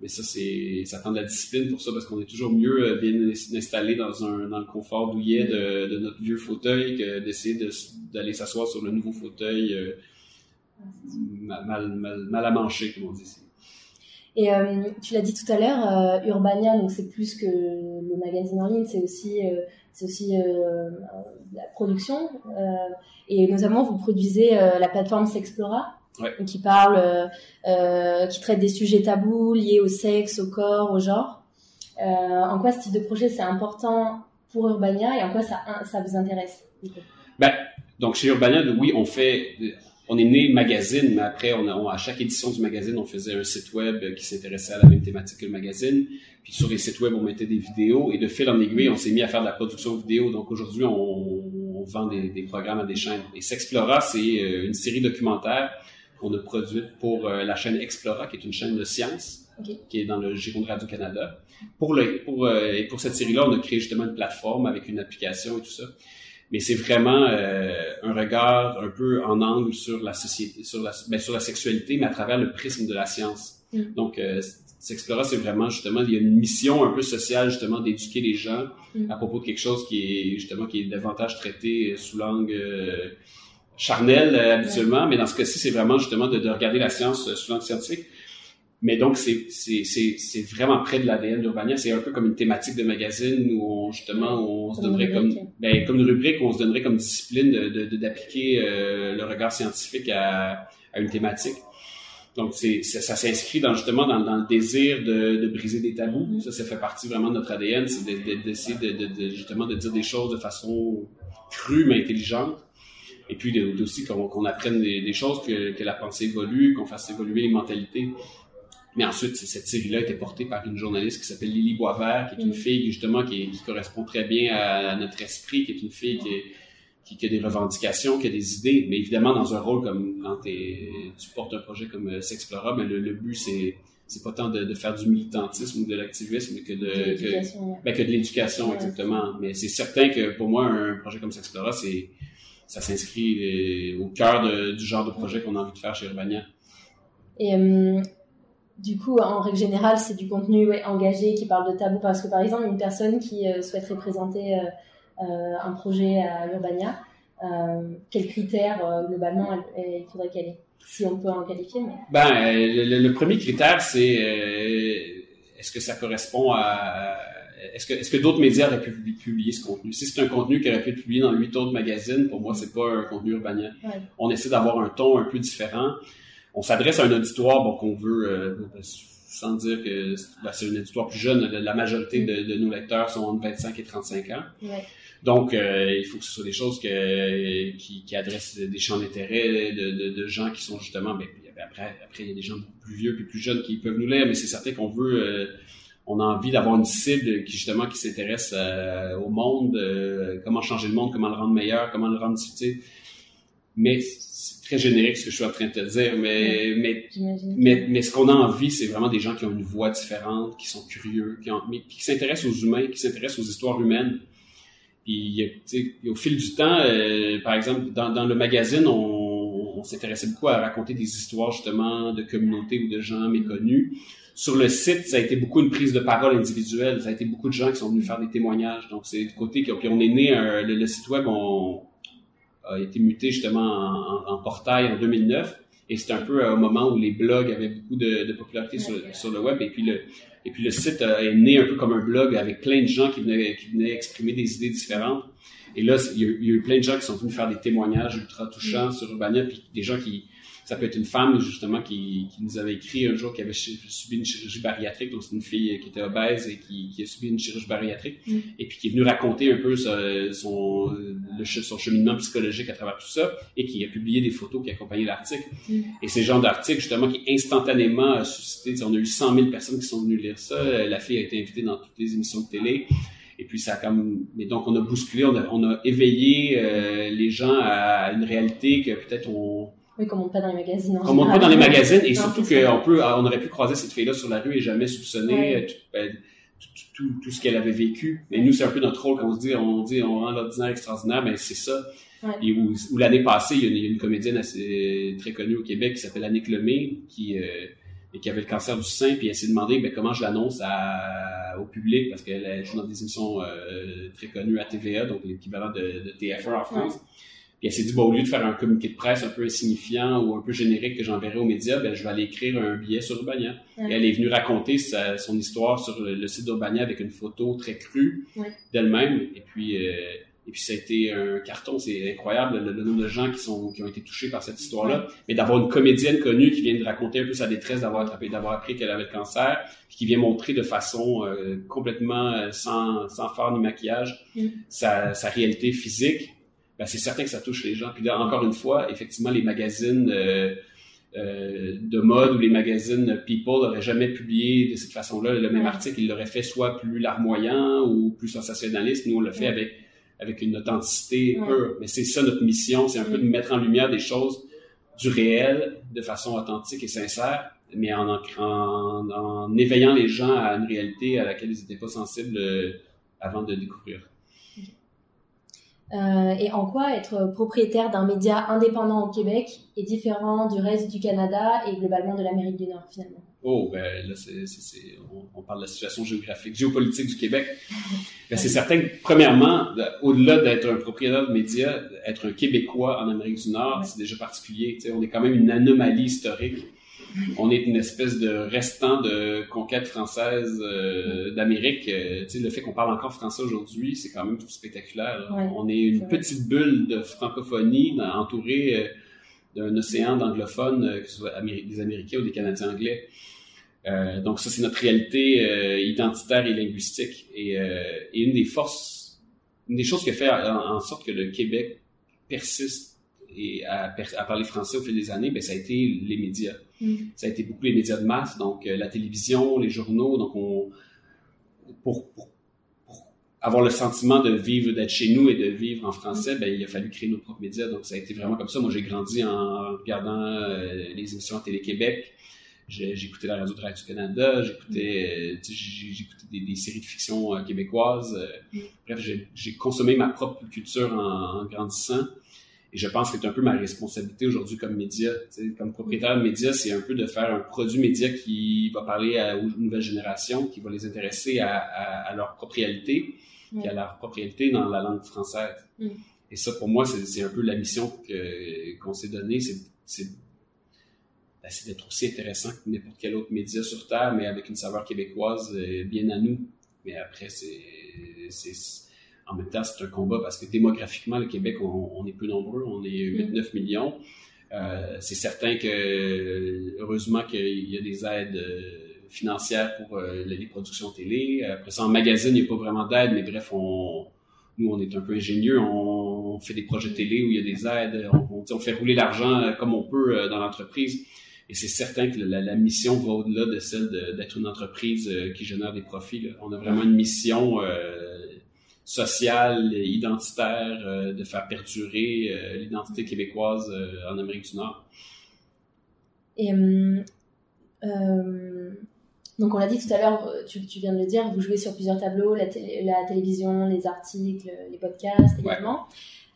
Mais ça, c'est, ça prend de la discipline pour ça parce qu'on est toujours mieux euh, bien installé dans un, dans le confort douillet de, de notre vieux fauteuil que d'essayer de, d'aller s'asseoir sur le nouveau fauteuil euh, mal, mal, mal, comme on dit. Et euh, tu l'as dit tout à l'heure, euh, Urbania, c'est plus que le magazine en ligne, c'est aussi, c'est aussi la production. et notamment, vous produisez la plateforme Sexplora, qui parle, qui traite des sujets tabous liés au sexe, au corps, au genre. en quoi ce type de projet c'est important pour Urbania et en quoi ça, ça vous intéresse ben, donc chez Urbania, oui, on fait on est né magazine, mais après, on a, à chaque édition du magazine, on faisait un site web qui s'intéressait à la même thématique que le magazine. Puis sur les sites web, on mettait des vidéos et de fil en aiguille, on s'est mis à faire de la production vidéo. Donc aujourd'hui, on, vend des, programmes à des chaînes. Et Sexplora, c'est euh, une série documentaire qu'on a produite pour euh, la chaîne Explora, qui est une chaîne de sciences, qui est dans le Giron de Radio-Canada. Pour, le, pour, euh, et pour cette série-là, on a créé justement une plateforme avec une application et tout ça mais c'est vraiment euh, un regard un peu en angle sur la société, sur la, ben, sur la sexualité, mais à travers le prisme de la science. Mm. Donc, euh, Sexplora, c'est vraiment justement, il y a une mission un peu sociale justement d'éduquer les gens mm. à propos de quelque chose qui est justement qui est davantage traité sous l'angle euh, charnel euh, habituellement, mais dans ce cas-ci, c'est vraiment justement de, de, regarder la science sous l'angle scientifique. Mais donc, c'est, c'est, c'est, c'est vraiment près de l'ADN d'Urbania. C'est un peu comme une thématique de magazine où on, justement, on se donnerait comme, ben, comme une rubrique où on se donnerait comme discipline de, de, d'appliquer euh, le regard scientifique à, à une thématique. Donc, c'est, ça, s'inscrit dans, justement dans, dans, le désir de, de briser des tabous. Mm-hmm. Ça, ça fait partie vraiment de notre ADN, c'est d'essayer de, de, justement de dire des choses de façon crue mais intelligente. Et puis aussi qu'on, apprenne des, des choses, que, que la pensée évolue, qu'on fasse évoluer les mentalités. Mais ensuite, cette série-là était portée par une journaliste qui s'appelle Lily Boisvert, qui est une mm. fille justement qui, correspond très bien à, notre esprit, qui est une fille qui, qui, a des revendications, qui a des idées, mais évidemment dans un rôle comme quand tu portes un projet comme euh, Sexplora, mais le, but c'est c'est pas tant de, faire du militantisme ou de l'activisme, que de, ben, que, de l'éducation, exactement. Mais c'est certain que pour moi, un projet comme Sexplora, c'est ça s'inscrit au cœur du genre de projet qu'on a envie de faire chez Urbania. Et euh, du coup, en règle générale, c'est du contenu engagé qui parle de tabou. Parce que, par exemple, une personne qui euh, souhaiterait présenter euh, euh, un projet à Urbania, quels critères, globalement, il faudrait qu'elle ait Si on peut en qualifier. Mais... Ben, le, premier critère, c'est est-ce que ça correspond à... Est-ce que, est-ce que d'autres médias auraient pu publier ce contenu? Si c'est un contenu qui aurait pu être publié dans huit autres magazines, pour moi, c'est pas un contenu urbanien. On essaie d'avoir un ton un peu différent on s'adresse à un auditoire bon, qu'on veut, euh, sans dire que ben, c'est un auditoire plus jeune, la majorité de, nos lecteurs sont entre 25 et 35 ans. Donc, euh, il faut que ce soit des choses que, qui, qui adressent des champs d'intérêt de, de, gens qui sont justement... Ben, après, après, il y a des gens plus vieux puis plus jeunes qui peuvent nous lire, mais c'est certain qu'on veut... Euh, on a envie d'avoir une cible qui justement qui s'intéresse au monde, comment changer le monde, comment le rendre meilleur, comment le rendre utile. Mais très générique ce que je suis en train de te dire, mais, mais, mais, mais, ce qu'on a envie, c'est vraiment des gens qui ont une voix différente, qui sont curieux, qui, ont, mais, qui s'intéressent aux humains, qui s'intéressent aux histoires humaines. Puis, au fil du temps, euh, par exemple, dans, dans le magazine, on, on s'intéressait beaucoup à raconter des histoires justement de communautés ou de gens méconnus. Sur le site, ça a été beaucoup une prise de parole individuelle. Ça a été beaucoup de gens qui sont venus faire des témoignages. Donc, c'est le côté que, puis on est né, le, le, site web, on, a été muté justement en, portail en 2009. Et c'était un peu euh, au moment où les blogs avaient beaucoup de, popularité sur, sur, le web. Et puis le, et puis le site euh, est né un peu comme un blog avec plein de gens qui venaient, qui venaient exprimer des idées différentes. Et là, il y, a, eu plein de gens qui sont venus faire des témoignages ultra touchants sur Urbania, puis des gens qui, ça peut être une femme, justement, qui, qui, nous avait écrit un jour qui avait subi une chirurgie bariatrique. Donc, c'est une fille qui était obèse et qui, qui a subi une chirurgie bariatrique. Mm. Et puis, qui est venue raconter un peu son, le, son cheminement psychologique à travers tout ça et qui a publié des photos qui accompagnaient l'article. Mm. Et ces genres d'articles, justement, qui instantanément a suscité, on a eu 100 000 personnes qui sont venues lire ça. La fille a été invitée dans toutes les émissions de télé. Et puis ça a comme, mais donc on a bousculé, on a, on a éveillé euh, les gens à une réalité que peut-être on, oui, qu'on monte pas dans les magazines. Qu'on monte pas dans les magazines et surtout qu'on peut, on aurait pu croiser cette fille-là sur la rue et jamais soupçonner euh, ben, tout, tout, tout, ce qu'elle avait vécu. Mais nous, c'est un peu notre rôle quand on se dit, on dit, on rend l'ordinaire extraordinaire, mais ben, c'est ça. Et où, l'année passée, il y, a une, comédienne assez très connue au Québec qui s'appelle Annick Lemay, qui euh, et qui avait le cancer du sein, puis elle s'est demandé ben, comment je l'annonce au public, parce qu'elle joue dans des émissions euh, très connues à TVA, donc l'équivalent de, de TF1 en France. Puis elle s'est dit, bon, au lieu de faire un communiqué de presse un peu insignifiant ou un peu générique que j'enverrai aux médias, ben, je vais aller écrire un billet sur Urbania. Et elle est venue raconter sa, son histoire sur le, site d'Urbania avec une photo très crue d'elle-même. Et puis, euh, et puis ça a été un carton, c'est incroyable le, nombre de gens qui sont qui ont été touchés par cette histoire-là. Mais d'avoir une comédienne connue qui vient de raconter un peu sa détresse d'avoir attrapé, d'avoir appris qu'elle avait le cancer, puis qui vient montrer de façon euh, complètement euh, sans sans phare ni maquillage mm. sa, sa réalité physique ben, c'est certain que ça touche les gens. Puis là, encore une fois, effectivement, les magazines euh, euh, de mode ou les magazines People n'auraient jamais publié de cette façon-là le même article. Ils l'auraient fait soit plus larmoyant ou plus sensationnaliste. Nous, on l'a fait avec avec une authenticité pure. Mais c'est ça notre mission, c'est un peu de mettre en lumière des choses du réel de façon authentique et sincère, mais en, en, en éveillant les gens à une réalité à laquelle ils n'étaient pas sensibles euh, avant de découvrir. Euh, et en quoi être propriétaire d'un média indépendant au Québec est différent du reste du Canada et globalement de l'Amérique du Nord finalement? Oh, ben là, c'est, on, parle de la situation géographique, géopolitique du Québec. Ben, c'est certain que, premièrement, au-delà d'être un propriétaire de médias, être un Québécois en Amérique du Nord, c'est déjà particulier. on est quand même une anomalie historique on est une espèce de restant de conquête française euh, d'Amérique. Euh, le fait qu'on parle encore français aujourd'hui, c'est quand même spectaculaire. on est une petite bulle de francophonie entourée euh, d'un océan d'anglophones, que ce soit des Américains ou des Canadiens anglais. donc ça, c'est notre réalité identitaire et linguistique. Et, une des forces, une des choses qui a fait en sorte que le Québec persiste et à, parler français au fil des années, ben, ça a été les médias. Mm. Ça a été beaucoup les médias de masse, donc euh, la télévision, les journaux. Donc, on, pour, pour, avoir le sentiment de vivre, d'être chez nous et de vivre en français, mm. ben, il a fallu créer nos propres médias. Donc, ça a été vraiment comme ça. Moi, j'ai grandi en regardant euh, les émissions à Télé-Québec. J'écoutais la radio de Radio-Canada, j'écoutais mm. euh, des, des, séries de fiction québécoises. Bref, j'ai consommé ma propre culture en, en grandissant. Et je pense que c'est un peu ma responsabilité aujourd'hui comme média. Comme propriétaire de média, c'est un peu de faire un produit média qui va parler à, aux nouvelles générations, qui va les intéresser à, à, leur propriété, et à leur propriété dans la langue française. Mm. Et ça, pour moi, c'est un peu la mission qu'on s'est donnée, c'est ben, d'être aussi intéressant que n'importe quel autre média sur Terre, mais avec une saveur québécoise euh, bien à nous. Mais après, c'est en même temps, c'est un combat parce que démographiquement, le Québec, on, est peu nombreux, on est 8-9 mm. millions. Euh, c'est certain que, heureusement, qu'il y a des aides euh, financières pour euh, les productions télé. Après ça, en magazine, il n'y a pas vraiment d'aide, mais bref, on, nous, on est un peu ingénieux. On, fait des projets télé où il y a des aides. On, on fait rouler l'argent comme on peut dans l'entreprise. Et c'est certain que la, mission va au-delà de celle d'être une entreprise qui génère des profits. On a vraiment une mission social, identitaire, euh, de faire perdurer euh, l'identité québécoise euh, en Amérique du Nord. Et donc on l'a dit tout à l'heure, tu, viens de le dire, vous jouez sur plusieurs tableaux, la, télévision, les articles, les podcasts également,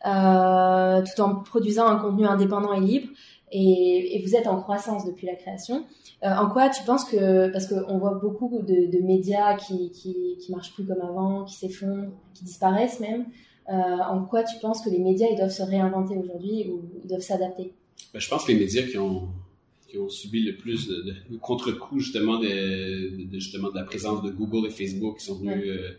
tout en produisant un contenu indépendant et libre et, vous êtes en croissance depuis la création. Euh, en quoi tu penses que, parce qu'on voit beaucoup de, médias qui, qui, qui, marchent plus comme avant, qui s'effondrent, qui disparaissent même, euh, en quoi tu penses que les médias ils doivent se réinventer aujourd'hui ou ils doivent s'adapter? Ben, Je pense que les médias qui ont, qui ont subi le plus de, de, contre-coups justement de, justement de la présence de Google et Facebook qui sont venus euh,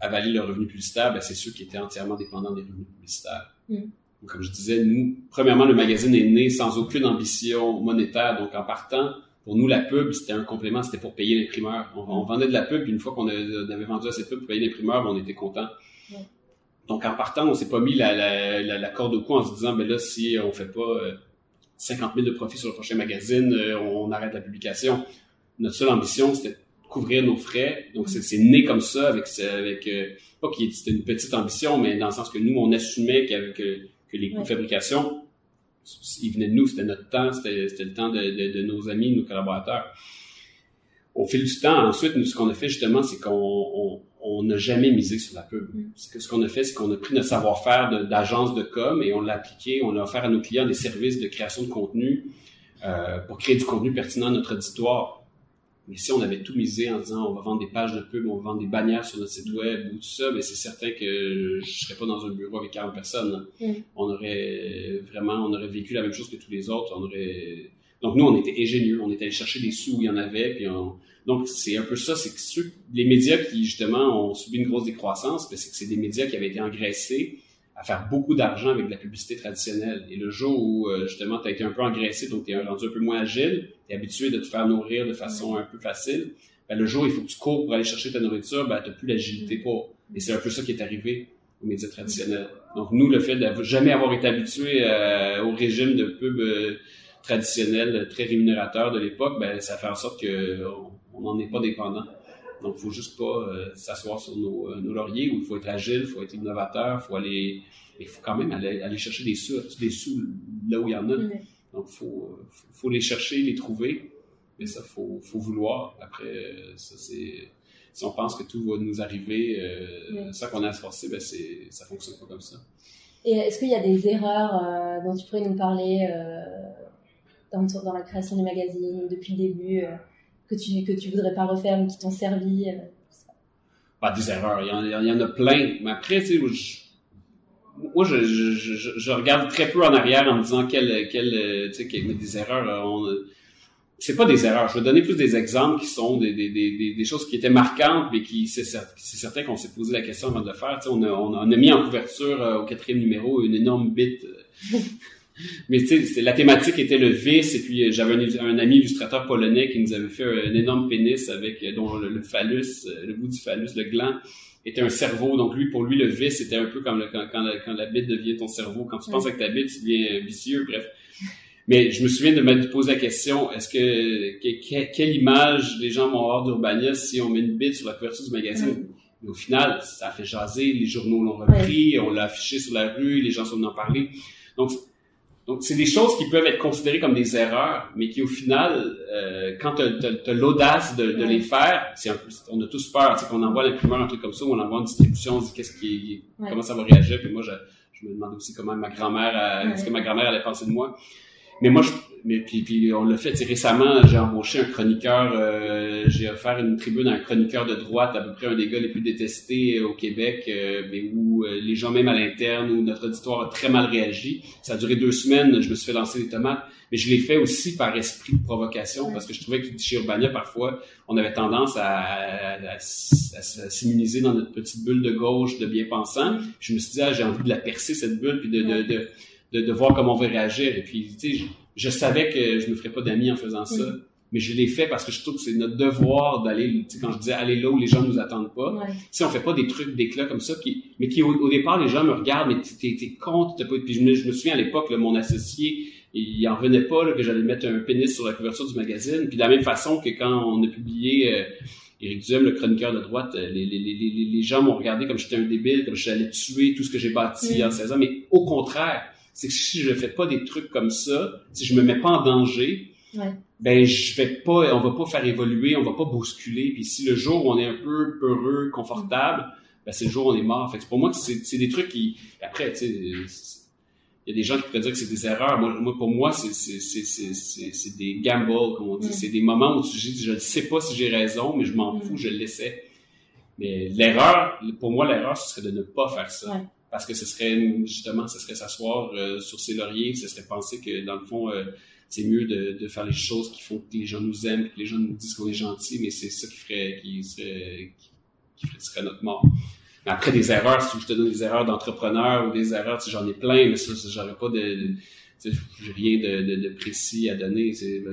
avaler leurs revenus publicitaires, ben, c'est ceux qui étaient entièrement dépendants des revenus publicitaires. Mm comme je disais, nous, premièrement, le magazine est né sans aucune ambition monétaire. Donc, en partant, pour nous, la pub, c'était un complément, c'était pour payer l'imprimeur. On, vendait de la pub, puis une fois qu'on avait vendu assez de pub pour payer l'imprimeur, ben, on était content. Donc, en partant, on s'est pas mis la, la, corde au cou en se disant, ben là, si on fait pas 50 euh, 000 de profit sur le prochain magazine, euh, on arrête la publication. Notre seule ambition, c'était couvrir nos frais. Donc, c'est né comme ça avec, avec euh, pas qu'il c'était une petite ambition, mais dans le sens que nous, on assumait qu'avec les coûts de fabrication, ils venaient de nous, c'était notre temps, c'était le temps de, nos amis, de nos collaborateurs. Au fil du temps, ensuite, nous, ce qu'on a fait justement, c'est qu'on n'a jamais misé sur la pub. Mm. Ce qu'on a fait, c'est qu'on a pris notre savoir-faire d'agence de, com et on l'a appliqué, on a offert à nos clients des services de création de contenu euh, pour créer du contenu pertinent à notre auditoire. Mais si on avait tout misé en disant on va vendre des pages de pub, on va vendre des bannières sur notre site web ou tout ça, mais c'est certain que je serais pas dans un bureau avec 40 personnes. Mm. On aurait vraiment, on aurait vécu la même chose que tous les autres. On aurait donc nous, on était ingénieux, on était allé chercher des sous où il y en avait, puis donc c'est un peu ça, c'est que ceux, les médias qui justement ont subi une grosse décroissance, ben, c'est que c'est des médias qui avaient été engraissés à faire beaucoup d'argent avec de la publicité traditionnelle. Et le jour où euh, justement tu as été un peu engraissé, donc tu es rendu un peu moins agile, tu es habitué de te faire nourrir de façon un peu facile, ben, le jour où il faut que tu cours pour aller chercher ta nourriture, ben, tu n'as plus l'agilité pour. Et c'est un peu ça qui est arrivé aux médias traditionnels. Donc nous, le fait de jamais avoir été habitué euh, au régime de pub euh, traditionnel, très rémunérateur de l'époque, ben, ça fait en sorte qu'on n'en est pas dépendant. Donc, il faut juste pas euh, s'asseoir sur nos, nos, lauriers, où il faut être agile, il faut être innovateur, faut aller, il faut quand même aller, aller chercher des sous, des sous là où il y en a. Donc, il faut, faut, les chercher, les trouver, mais ça, faut, faut vouloir. Après, ça, c'est, si on pense que tout va nous arriver euh, sans qu'on ait à se forcer, ben c'est, ça fonctionne pas comme ça. Et est-ce qu'il y a des erreurs euh, dont tu pourrais nous parler euh, dans, dans, la création du magazine depuis le début que tu que tu voudrais pas refaire mais qui t'ont servi euh, Pas des erreurs, il y, en, il y, en, a plein. Mais après, tu sais, moi, je, je, je, je, regarde très peu en arrière en me disant quelles, quelle, tu sais, des erreurs. Euh, on, c'est pas des erreurs. Je vais donner plus des exemples qui sont des, des, des, des choses qui étaient marquantes, mais qui c'est certain qu'on s'est posé la question avant de le faire. Tu sais, on, a, on, a, mis en couverture euh, au quatrième numéro une énorme bite Mais tu sais, la thématique était le vice, et puis euh, j'avais un, ami illustrateur polonais qui nous avait fait un, énorme pénis avec euh, dont le, phallus, euh, le bout du phallus, le gland était un cerveau. Donc lui, pour lui, le vice c'était un peu comme le, quand, quand, la, quand, la, bite devient ton cerveau. Quand tu penses avec ta bite, tu deviens vicieux. Bref. Mais je me souviens de me poser la question est-ce que, quelle image les gens vont avoir d'Urbania si on met une bite sur la couverture du magazine? Mais au final, ça a fait jaser. Les journaux l'ont repris, on l'a affiché sur la rue, les gens sont venus en parler. Donc donc, c'est des choses qui peuvent être considérées comme des erreurs, mais qui au final, euh, quand tu as, l'audace de, de les faire, c'est on a tous peur, sais, qu'on envoie l'imprimeur un truc comme ça, ou on envoie une distribution, on dit qu'est-ce qui, comment ça va réagir, puis moi, je, je me demande aussi comment ma grand-mère, est-ce que ma grand-mère allait penser de moi. Mais moi, je, mais puis, puis on l'a fait récemment, j'ai embauché un chroniqueur, euh, j'ai offert une tribune à un chroniqueur de droite, à peu près un des gars les plus détestés au Québec, euh, mais où euh, les gens même à l'interne, où notre auditoire a très mal réagi. Ça a duré deux semaines, je me suis fait lancer des tomates, mais je l'ai fait aussi par esprit de provocation, parce que je trouvais que chez Urbania, parfois, on avait tendance à, à, à, s'immuniser dans notre petite bulle de gauche de bien-pensants. Je me suis dit, ah, j'ai envie de la percer, cette bulle, puis de, de, de de, de, voir comment on va réagir. Et puis, tu sais, je, je, savais que je me ferais pas d'amis en faisant ça. Mais je l'ai fait parce que je trouve que c'est notre devoir d'aller, tu sais, quand je disais aller là où les gens nous attendent pas. Ouais. Si on fait pas des trucs d'éclat comme ça, qui, mais qui au, départ les gens me regardent, mais t'es, t'es con, t'es pas. Puis je me, je me souviens à l'époque, mon associé, il en revenait pas là, que j'allais mettre un pénis sur la couverture du magazine. Puis de la même façon que quand on a publié euh, Éric Duhem, le chroniqueur de droite, euh, les, les, les, les gens m'ont regardé comme j'étais un débile, comme j'allais tuer tout ce que j'ai bâti en 16 ans. Mais au contraire, c'est que si je fais pas des trucs comme ça, si je me mets pas en danger, ben je vais pas, on va pas faire évoluer, on va pas bousculer. Puis si le jour où on est un peu peureux, confortable, ben c'est le jour où on est mort. Fait que pour moi, c'est des trucs qui, après, tu sais, il y a des gens qui pourraient dire que c'est des erreurs. Moi, pour moi, c'est des gambles, comme on dit. C'est des moments où tu dis, je ne sais pas si j'ai raison, mais je m'en fous, je le laissais. Mais l'erreur, pour moi, l'erreur, ce serait de ne pas faire ça parce que ce serait justement, ce serait s'asseoir euh, sur ses lauriers, ce serait penser que dans le fond, euh, c'est mieux de, faire les choses qui font que les gens nous aiment, que les gens nous disent qu'on est gentil, mais c'est ça qui ferait, qui serait, serait notre mort. Après des erreurs, si je te donne des erreurs d'entrepreneur ou des erreurs, j'en ai plein, mais ça, j'aurais pas de, j'ai rien de, précis à donner. C'est,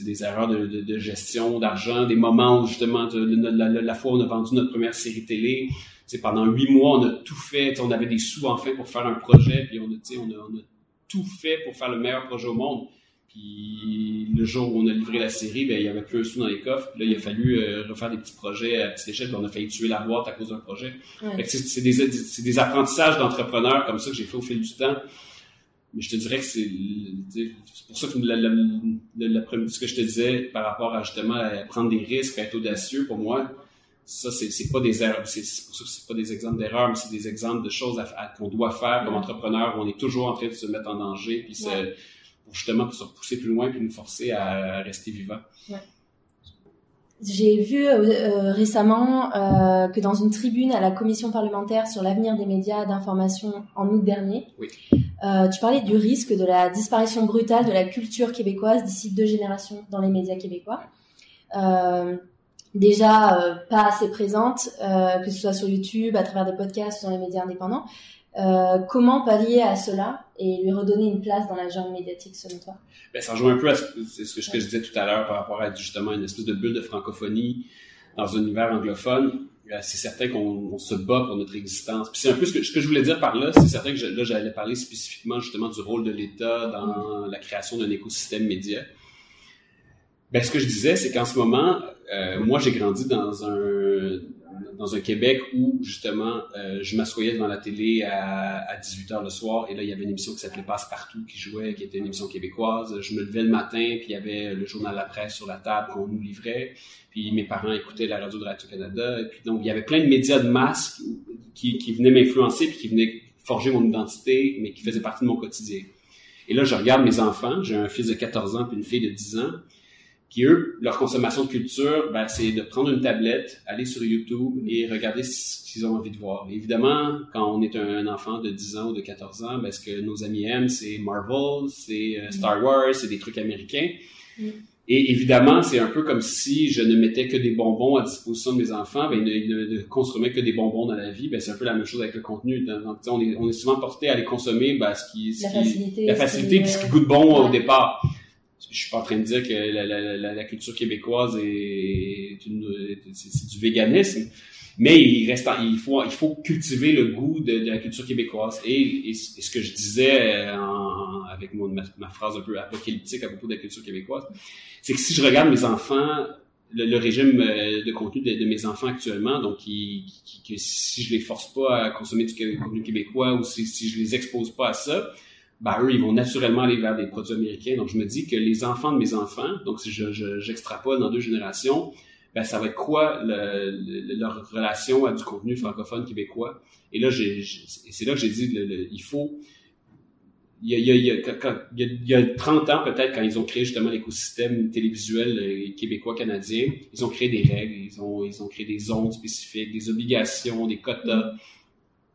des erreurs de, gestion d'argent, des moments où justement la, la, la, fois où on a vendu notre première série télé, pendant huit mois, on a tout fait. On avait des sous enfin pour faire un projet, puis on a, on a, on a tout fait pour faire le meilleur projet au monde. Puis le jour où on a livré la série, ben, il y avait plus un sou dans les coffres. Puis là, il a fallu euh, refaire des petits projets à petite échelle. Puis on a failli tuer la boîte à cause d'un projet. C'est des, des, apprentissages d'entrepreneurs comme ça que j'ai fait au fil du temps. Mais je te dirais que c'est pour ça que la, la, la, ce que je te disais par rapport à justement à prendre des risques, à être audacieux, pour moi, ça, c'est pas des erreurs, c'est pour ça que c'est pas des exemples d'erreurs, mais c'est des exemples de choses qu'on doit faire comme entrepreneur, où on est toujours en train de se mettre en danger, puis pour justement pour se repousser plus loin, puis nous forcer à, rester vivant. Ouais. j'ai vu récemment que dans une tribune à la commission parlementaire sur l'avenir des médias d'information en août dernier, tu parlais du risque de la disparition brutale de la culture québécoise d'ici deux générations dans les médias québécois. Déjà pas assez présente, que ce soit sur YouTube, à travers des podcasts, sur les médias indépendants. Euh, comment pallier à cela et lui redonner une place dans la jungle médiatique selon toi? Ben, Ça rejoint un peu à ce, ce, que, je disais tout à l'heure par rapport à justement une espèce de bulle de francophonie dans un univers anglophone. Euh, c'est certain qu'on se bat pour notre existence. Puis c'est un peu ce que, ce que je voulais dire par là, c'est certain que je, là j'allais parler spécifiquement justement du rôle de l'État dans la création d'un écosystème média. Ben, ce que je disais, c'est qu'en ce moment, euh, moi j'ai grandi dans un dans un Québec où justement euh, je m'assoyais devant la télé à, à 18h le soir et là il y avait une émission qui s'appelait Passe-Partout qui jouait, qui était une émission québécoise. Je me levais le matin puis il y avait le journal La Presse sur la table qu'on nous livrait. Puis mes parents écoutaient la radio de Radio-Canada. Et puis donc il y avait plein de médias de masse qui, qui venaient m'influencer puis qui venaient forger mon identité mais qui faisaient partie de mon quotidien. Et là je regarde mes enfants. J'ai un fils de 14 ans puis une fille de 10 ans. Puis eux, leur consommation de culture, ben, c'est de prendre une tablette, aller sur YouTube et regarder ce qu'ils ont envie de voir. évidemment, quand on est un enfant de 10 ans ou de 14 ans, ben, ce que nos amis aiment, c'est Marvel, c'est euh, Star Wars, c'est des trucs américains. Et évidemment, c'est un peu comme si je ne mettais que des bonbons à disposition de mes enfants, ben, ils, ne, consommaient que des bonbons dans la vie. Ben, c'est un peu la même chose avec le contenu. Donc, on, est, on est souvent porté à les consommer ben, ce qui, ce la qui, facilité, la facilité, puis ce qui goûte bon au départ je suis pas en train de dire que la, culture québécoise est, c'est, du véganisme, mais il reste, il faut, cultiver le goût de, la culture québécoise. Et, ce que je disais euh, avec ma, phrase un peu apocalyptique à propos de la culture québécoise, c'est que si je regarde mes enfants, le, régime euh, de contenu de, mes enfants actuellement, donc que si je les force pas à consommer du contenu québécois ou si, si je les expose pas à ça, ben, eux, ils vont naturellement aller vers des produits américains. Donc, je me dis que les enfants de mes enfants, donc si j'extrapole je, dans deux générations, ben, ça va être quoi le, leur relation à du contenu francophone québécois? Et là, c'est là que j'ai dit, il faut... Il y, a, il, y a, il, y a, 30 ans, peut-être, quand ils ont créé justement l'écosystème télévisuel euh, québécois-canadien, ils ont créé des règles, ils ont, ils ont créé des zones spécifiques, des obligations, des quotas.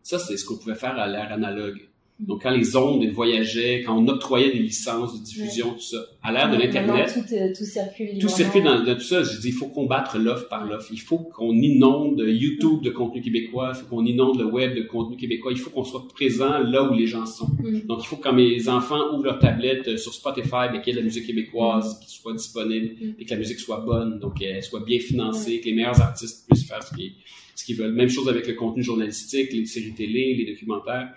Ça, c'est ce qu'on pouvait faire à l'ère analogue. Donc, quand les ondes voyageaient, quand on octroyait des licences de diffusion, tout ça, à l'ère de l'Internet, tout, euh, tout, circule. Tout circule dans, tout ça. Je dis, il faut combattre l'offre par l'offre. Il faut qu'on inonde YouTube de contenu québécois. Il faut qu'on inonde le web de contenu québécois. Il faut qu'on soit présent là où les gens sont. Mm. Donc, il faut que quand mes enfants ouvrent leur tablette euh, sur Spotify, ben, qu'il y ait de la musique québécoise qui soit disponible mm. et que la musique soit bonne, donc qu'elle soit bien financée, que les meilleurs artistes puissent faire ce qu'ils veulent. Même chose avec le contenu journalistique, les séries télé, les documentaires.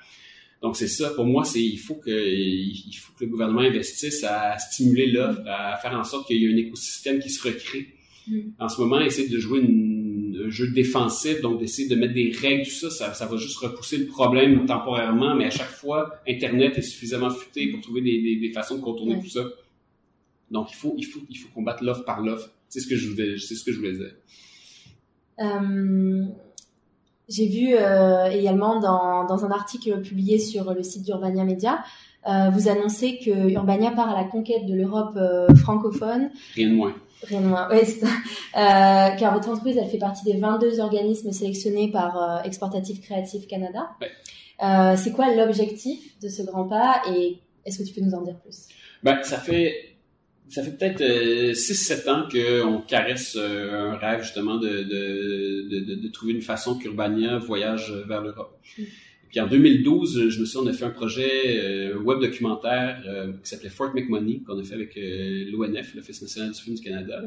Donc c'est ça, pour moi, c'est il faut que il faut que le gouvernement investisse à stimuler l'offre, à faire en sorte qu'il y ait un écosystème qui se recrée. Mm. En ce moment, essayer de jouer un jeu défensif, donc d'essayer de mettre des règles, tout ça, ça, ça, va juste repousser le problème temporairement, mais à chaque fois, Internet est suffisamment futé pour trouver des, des, des façons de contourner tout ça. Donc il faut il faut il faut combattre l'offre par l'offre. C'est ce que je voulais c'est ce que je voulais dire. Euh j'ai vu euh, également dans, dans, un article publié sur le site d'Urbania Media, euh, vous annoncez que Urbania part à la conquête de l'Europe euh, francophone. Rien de moins. Rien de moins, oui, c'est ça. Euh, car votre entreprise, elle fait partie des 22 organismes sélectionnés par Exportatif Créatif Canada. Ouais. c'est quoi l'objectif de ce grand pas et est-ce que tu peux nous en dire plus? Ben, Ça fait ça fait peut-être 6-7 euh, ans qu'on caresse euh, un rêve justement de, de, de, de, trouver une façon qu'Urbania voyage vers l'Europe. Mm. Puis en 2012, je me suis on a fait un projet euh, web documentaire qui s'appelait Fort McMoney, qu'on a fait avec l'ONF, l'Office national du film du Canada.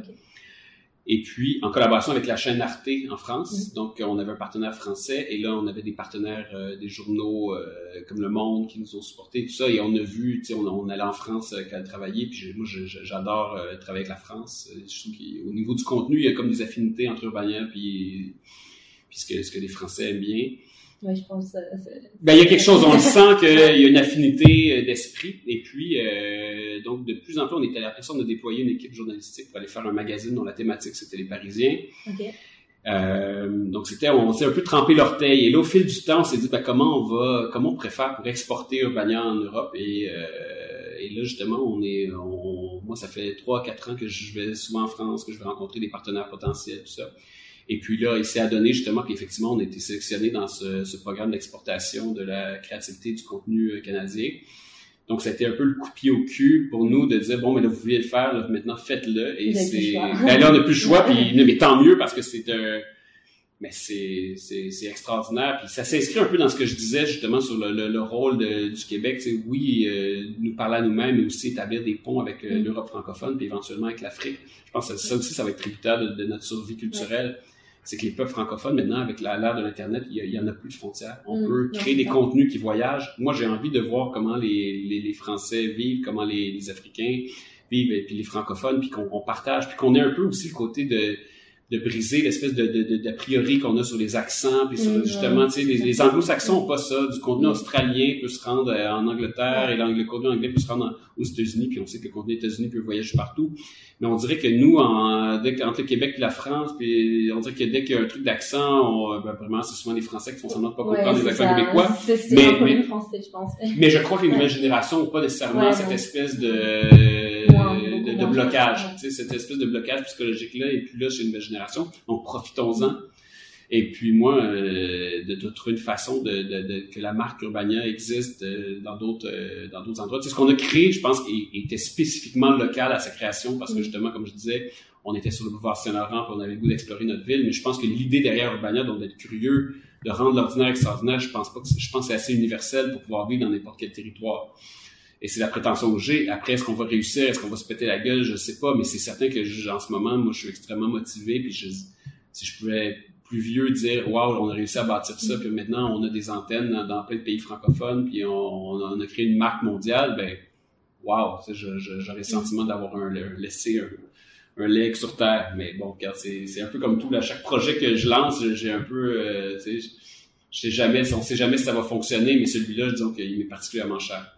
Et puis, en collaboration avec la chaîne Arte en France, mm. donc on avait un partenaire français, et là, on avait des partenaires, euh, des journaux euh, comme Le Monde qui nous ont supportés, tout ça, et on a vu, tu sais, on, on, allait en France euh, travailler, puis moi, j'adore euh, travailler avec la France. Je trouve qu'au niveau du contenu, il y a comme des affinités entre Urbania puis, puis ce, que, ce que les Français aiment bien. Oui, je pense. ben, il y a quelque chose, on le sent qu'il y a une affinité euh, d'esprit. Et puis, euh, donc, de plus en plus, on était à l'impression de déployer une équipe journalistique pour aller faire un magazine dont la thématique, c'était les Parisiens. Okay. Euh, donc, c'était, on s'est un peu trempé l'orteil. Et là, au fil du temps, on s'est dit, ben, comment on va, comment on préfère pour exporter Urbania en Europe? Et, euh, et là, justement, on est, on, moi, ça fait trois, quatre ans que je vais souvent en France, que je vais rencontrer des partenaires potentiels, tout ça. Et puis là, il s'est adonné justement qu'effectivement, on a été sélectionné dans ce, ce programme d'exportation de la créativité du contenu euh, canadien. Donc, c'était un peu le coup de pied au cul pour nous de dire, bon, mais là, vous voulez le faire, là, maintenant, faites-le. Et c'est, ben là, on n'a plus le choix, puis, mais tant mieux parce que c'est un, mais c'est, c'est, c'est extraordinaire. Puis ça s'inscrit un peu dans ce que je disais justement sur le, le, rôle de, du Québec. C'est oui, euh, nous parler à nous-mêmes, mais aussi établir des ponts avec euh, mm. l'Europe francophone, puis éventuellement avec l'Afrique. Je pense que ça aussi, ça va être tributaire de, notre survie culturelle. C'est que les peuples francophones, maintenant, avec l'ère de l'Internet, il y, en a plus de frontières. On mm. peut créer des contenus qui voyagent. Moi, j'ai envie de voir comment les, les, les Français vivent, comment les, les Africains vivent, et puis les francophones, puis qu'on partage, puis qu'on ait un peu aussi le côté de de briser l'espèce de, de, d'a priori qu'on a sur les accents, puis sur, mm, justement, tu sais, les, les anglo-saxons ont pas ça. Du contenu australien peut se rendre euh, en Angleterre et le contenu anglais peut se rendre aux États-Unis, puis on sait que le contenu États-Unis peut voyager partout. Mais on dirait que nous, en, dès, entre le Québec et la France, puis on dirait que dès qu'il y a un truc d'accent, ben, vraiment, c'est souvent les Français qui font semblant de pas comprendre les accents québécois. C'est mais, mais, français, je pense. mais je crois que les nouvelles générations n'ont pas nécessairement cette espèce de de, blocage, tu sais, cette espèce de blocage psychologique-là, et puis là, c'est une nouvelle génération, donc profitons-en. Et puis moi, euh, de, trouver une façon de, de, que la marque Urbania existe euh, dans d'autres euh, dans d'autres endroits. Tu sais, ce qu'on a créé, je pense, était spécifiquement local à sa création parce que mm. justement, comme je disais, on était sur le pouvoir Saint-Laurent, on avait le goût d'explorer notre ville. Mais je pense que l'idée derrière Urbania, donc d'être curieux, de rendre l'ordinaire extraordinaire, je pense pas que je pense que c'est assez universel pour pouvoir vivre dans n'importe quel territoire. Et c'est la prétention que j'ai. Après, est-ce qu'on va réussir? Est-ce qu'on va se péter la gueule? Je sais pas, mais c'est certain que en ce moment, moi, je suis extrêmement motivé. Puis je, si je pouvais plus vieux dire, waouh, on a réussi à bâtir ça. Puis maintenant, on a des antennes dans, plein de pays francophones. Puis on, a créé une marque mondiale. Ben, waouh, j'aurais le sentiment d'avoir un, laissé un, leg sur terre. Mais bon, c'est un peu comme tout. Là, chaque projet que je lance, j'ai un peu, euh, tu sais, je sais jamais, on sait jamais si ça va fonctionner, mais celui-là, disons qu'il m'est particulièrement cher.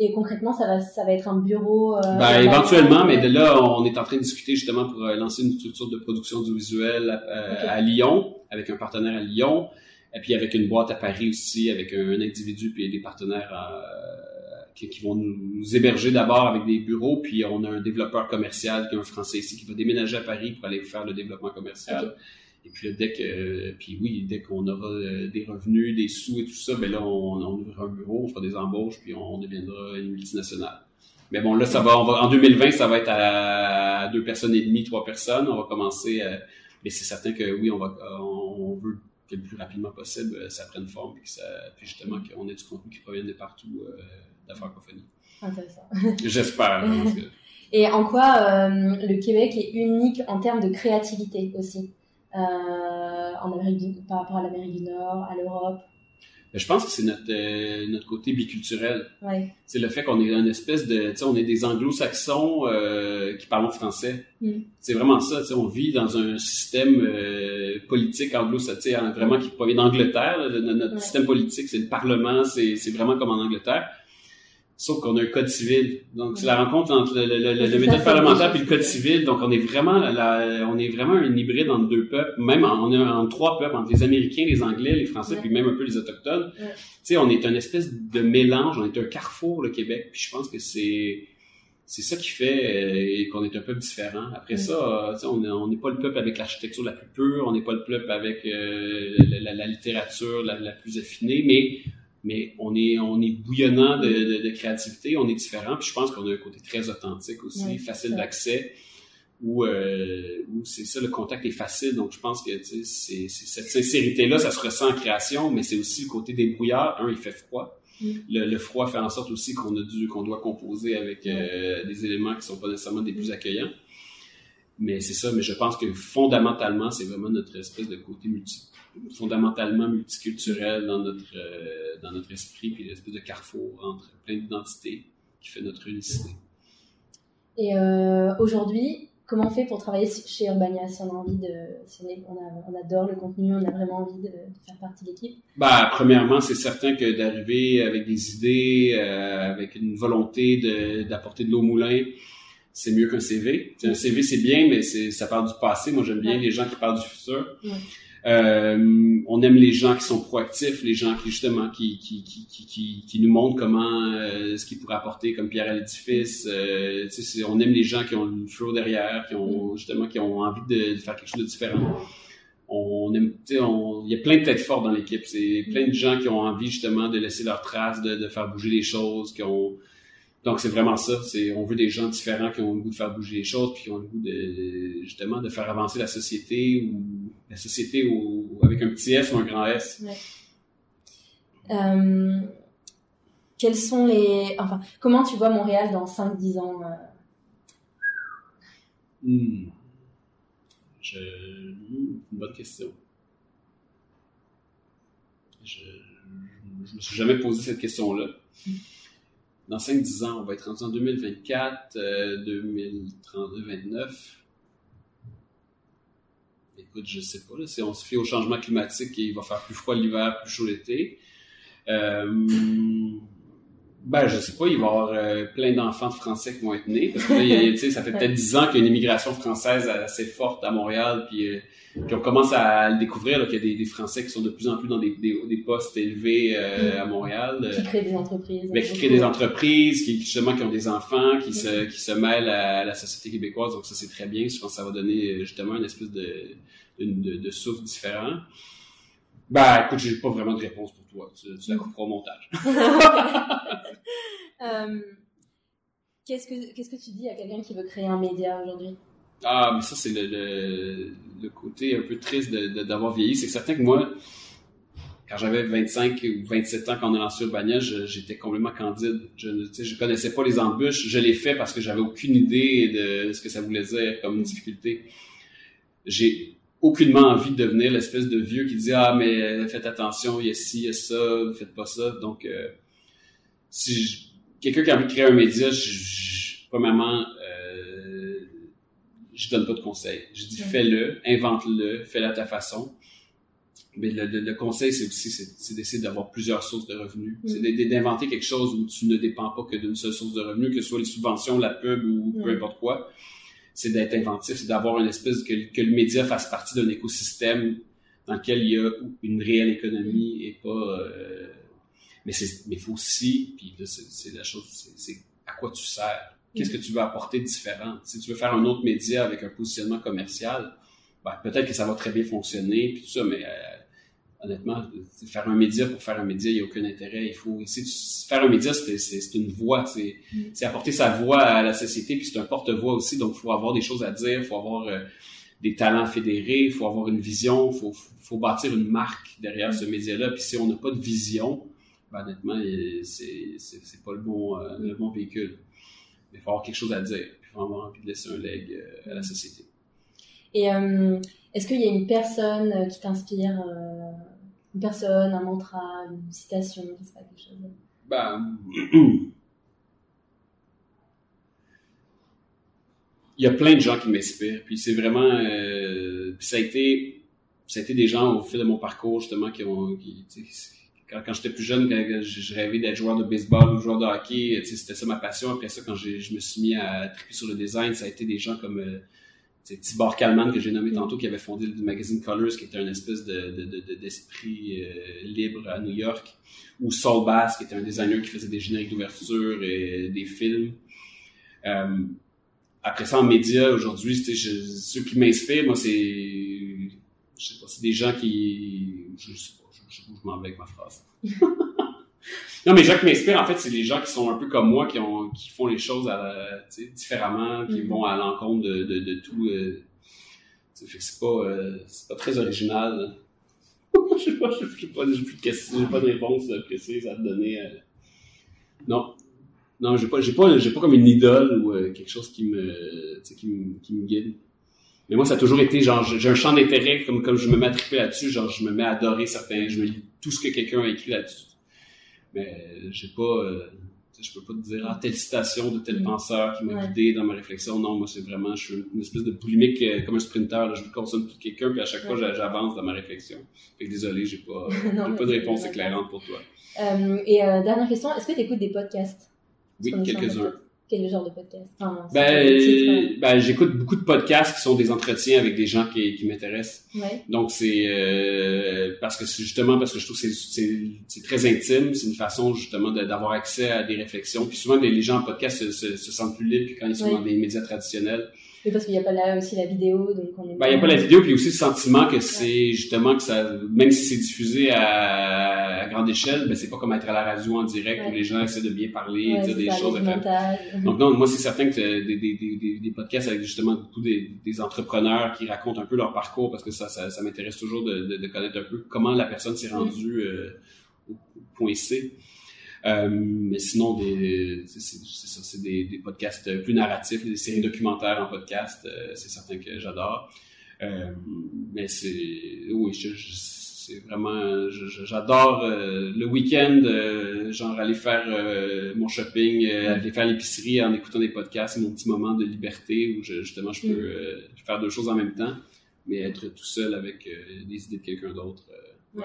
Et concrètement, ça va, ça va être un bureau. Euh, ben, éventuellement, mais de là, on est en train de discuter justement pour euh, lancer une structure de production audiovisuelle à, euh, à, Lyon, avec un partenaire à Lyon, et puis avec une boîte à Paris aussi, avec un, individu puis des partenaires qui, qui, vont nous, héberger d'abord avec des bureaux, puis on a un développeur commercial qui est un Français ici qui va déménager à Paris pour aller faire le développement commercial. Et puis là, dès que, puis oui, dès qu'on aura euh, des revenus, des sous et tout ça, ben là, on, on ouvrira un bureau, on fera des embauches, puis on, deviendra une multinationale. Mais bon, là, ça va, on va, en 2020, ça va être à deux personnes et demie, trois personnes. On va commencer, euh, mais c'est certain que oui, on va, on veut que le plus rapidement possible, euh, ça prenne forme, puis, ça, puis justement qu'on ait du contenu qui provient de partout euh, de la francophonie. Intéressant. J'espère. Et en quoi le Québec est unique en termes de créativité aussi? euh, en Amérique par rapport à l'Amérique du Nord, à l'Europe je pense que c'est notre euh, notre côté biculturel. Ouais. C'est le fait qu'on est une espèce de, tu sais, on est des Anglo-Saxons euh, qui parlent français. Mm. C'est vraiment ça. Tu sais, on vit dans un système euh, politique anglo-saxon, vraiment qui provient d'Angleterre. Notre système politique, c'est le Parlement, c'est vraiment comme en Angleterre. Sauf qu'on a un code civil. Donc, c'est la rencontre entre le, le, le, méthode parlementaire et le code civil. Donc, on est vraiment la, on est vraiment un hybride entre deux peuples. Même, on est entre trois peuples, entre les Américains, les Anglais, les Français, puis même un peu les Autochtones. Tu sais, on est un espèce de mélange. On est un carrefour, le Québec. Puis je pense que c'est, c'est ça qui fait euh, qu'on est un peuple différent. Après ça, on n'est pas le peuple avec l'architecture la plus pure, on n'est pas le peuple avec euh, la, la, littérature la, la, plus affinée, mais mais on est on est bouillonnant de, de, de créativité, on est différent, puis je pense qu'on a un côté très authentique aussi, facile d'accès, où, euh, où c'est ça, le contact est facile, donc je pense que cette sincérité-là, ça se ressent en création, mais c'est aussi le côté débrouillard. Un, il fait froid. Mm. Le, le, froid fait en sorte aussi qu'on a dû qu'on doit composer avec euh, des éléments qui sont pas nécessairement des plus accueillants. Mais c'est ça, mais je pense que fondamentalement, c'est vraiment notre espèce de côté multi fondamentalement multiculturel dans notre, euh, dans notre esprit, puis l'espèce de carrefour entre plein d'identités qui fait notre unicité. Et euh, aujourd'hui, comment on fait pour travailler chez Urbania si on a envie de, si on, on, adore le contenu, on a vraiment envie de, faire partie de l'équipe? Bah, premièrement, c'est certain que d'arriver avec des idées, euh, avec une volonté d'apporter de, l'eau au moulin, c'est mieux qu'un CV. un CV, c'est bien, mais c'est ça parle du passé. Moi, j'aime bien les gens qui parlent du futur. Euh, on aime les gens qui sont proactifs, les gens qui justement qui qui qui qui, qui, nous montrent comment euh, ce qu'ils pourraient apporter comme pierre à l'édifice. Euh, on aime les gens qui ont le flow derrière, qui ont justement qui ont envie de, faire quelque chose de différent. On aime, il y a plein de têtes fortes dans l'équipe. C'est plein de gens qui ont envie justement de laisser leur trace, de, de faire bouger les choses, qui ont donc c'est vraiment ça. C'est on veut des gens différents qui ont le goût de faire bouger les choses, puis qui ont le goût de justement de faire avancer la société ou la société ou, avec un petit S ou un grand S. Ouais. Euh, quels sont les enfin comment tu vois Montréal dans 5-10 ans euh? hmm. Je... Une bonne question. Je... je me suis jamais posé cette question-là. Dans 5-10 ans, on va être rendu en 2024, euh, 2032, 2029. Écoute, je sais pas, là, si on se fait au changement climatique, il va faire plus froid l'hiver, plus chaud l'été. Euh, ben, je sais pas, il va y avoir euh, plein d'enfants de Français qui vont être nés. Parce que là, ça fait peut-être dix ans qu'il y a une immigration française assez forte à Montréal. Puis, euh, puis on commence à le découvrir qu'il y a des, des, Français qui sont de plus en plus dans des, des, des postes élevés euh, à Montréal. Qui créent des entreprises. Mais qui créent des entreprises, qui justement qui ont des enfants, qui se qui se mêlent à, la société québécoise. Donc ça c'est très bien. Je pense que ça va donner justement une espèce de de, de souffle différent. Ben, écoute, j'ai pas vraiment de réponse pour toi. Tu, tu la couperas au montage. euh, qu'est-ce que qu'est-ce que tu dis à quelqu'un qui veut créer un média aujourd'hui? Ah, mais ça c'est le, le, le, côté un peu triste d'avoir de, vieilli. C'est certain que moi, quand j'avais 25 ou 27 ans, quand on est lancé Urbania, j'étais complètement candide. Je ne je connaissais pas les embûches. Je l'ai fait parce que j'avais aucune idée de ce que ça voulait dire comme difficulté. J'ai aucunement envie de devenir l'espèce de vieux qui dit ah mais euh, faites attention il y a ci il y a ça faites pas ça donc euh, si quelqu'un qui a envie de créer un média je, je, premièrement euh, je donne pas de conseils. Je dis fais-le invente-le fais-le à ta façon. Mais le, le, conseil c'est aussi c'est d'essayer d'avoir plusieurs sources de revenus. C'est d'inventer quelque chose où tu ne dépends pas que d'une seule source de revenus que ce soit les subventions la pub ou peu importe quoi c'est d'être inventif, c'est d'avoir une espèce que, que le média fasse partie d'un écosystème dans lequel il y a une réelle économie et pas. Euh, mais c'est, mais faut aussi, puis là c'est, la chose, c'est, à quoi tu sers. Qu'est-ce que tu veux apporter de différent? Si tu veux faire un autre média avec un positionnement commercial, ben, peut-être que ça va très bien fonctionner, puis tout ça, mais euh, honnêtement, faire un média pour faire un média, il n'y a aucun intérêt. Il faut faire un média, c'est une voix, mm. c'est apporter sa voix à la société, puis c'est un porte-voix aussi. Donc, il faut avoir des choses à dire, il faut avoir euh, des talents fédérés, il faut avoir une vision, il faut, faut, bâtir une marque derrière mm. ce média-là. Puis si on n'a pas de vision, ben, honnêtement, c'est pas le bon, euh, le bon véhicule. il faut avoir quelque chose à dire, il faut avoir envie de laisser un leg euh, à la société. Et est-ce qu'il y a une personne qui t'inspire une personne, un mantra, une citation, je sais pas, quelque chose Ben, il y a plein de gens qui m'inspirent. Puis c'est vraiment, euh, ça a été, ça a été des gens au fil de mon parcours justement qui ont, quand j'étais plus jeune, quand je rêvais d'être joueur de baseball ou joueur de hockey, c'était ça ma passion. Après ça, quand je me suis mis à triper sur le design, ça a été des gens comme euh, c'est Tibor Kalman que j'ai nommé mm. tantôt qui avait fondé le magazine Colors qui était un espèce de, d'esprit euh, libre à New York. Ou Saul Bass qui était un designer qui faisait des génériques d'ouverture et des films. Euh, après ça en médias aujourd'hui ceux qui m'inspirent moi c'est je sais pas c'est des gens qui je sais pas je, sais pas où je m'en vais avec ma phrase Non, mais les gens qui m'inspirent, en fait, c'est les gens qui sont un peu comme moi, qui, ont, qui font les choses à, différemment, qui mm-hmm. vont à l'encontre de, de, de tout. Euh, fait que c'est pas, euh, pas très original. je sais pas, pas, j'ai plus de questions, j'ai pas de réponse précise à te donner. Euh. Non. Non, j'ai pas, j'ai pas, j'ai pas comme une idole ou euh, quelque chose qui me, qui me, qui me guide. Mais moi, ça a toujours été, genre, j'ai un champ d'intérêt, comme, comme je me mets à triper là-dessus, genre, je me mets à adorer certains, je me lis tout ce que quelqu'un a écrit là-dessus mais j'ai pas, euh, je peux pas te dire ah, telle citation de tel mm. penseur qui m'a guidé dans ma réflexion. Non, moi c'est vraiment, je suis une espèce de polémique euh, comme un sprinter. Là. Je consomme tout quelqu'un puis à chaque fois j'avance dans ma réflexion. Fait que désolé, j'ai pas, j'ai pas de réponse éclairante pour toi. Euh, et euh, dernière question, est-ce que tu écoutes des podcasts? Oui, quelques-uns. Quel genre de podcast? Ben, ben, j'écoute beaucoup de podcasts qui sont des entretiens avec des gens qui, qui m'intéressent. Ouais. Donc c'est euh, parce que c'est justement parce que je trouve que c'est très intime, c'est une façon justement d'avoir accès à des réflexions. Puis souvent les, gens en podcast se, se, se, sentent plus libres que quand ils sont dans des médias traditionnels. Oui, parce qu'il n'y a pas là aussi la vidéo, donc on est. Ben, il n'y a pas la vidéo, puis aussi le sentiment que c'est justement que ça, même si c'est diffusé à, à, grande échelle, ben c'est pas comme être à la radio en direct où les gens essaient de bien parler, dire des choses. Donc non, moi c'est certain que des, des, des, des, podcasts avec justement beaucoup des, des, entrepreneurs qui racontent un peu leur parcours, parce que ça, ça, ça m'intéresse toujours de, de, de, connaître un peu comment la personne s'est rendue euh, au point C. Euh, mais sinon, des, c'est, ça, c'est des, des, podcasts plus narratifs, des séries documentaires en podcast, euh, c'est certain que j'adore. Euh, mais c'est, oui, c'est vraiment, j'adore euh, le week-end, euh, genre aller faire mon shopping, aller faire l'épicerie en écoutant des podcasts, c'est mon petit moment de liberté où je, justement je peux mm. faire deux choses en même temps, mais être tout seul avec des idées de quelqu'un d'autre. Ouais.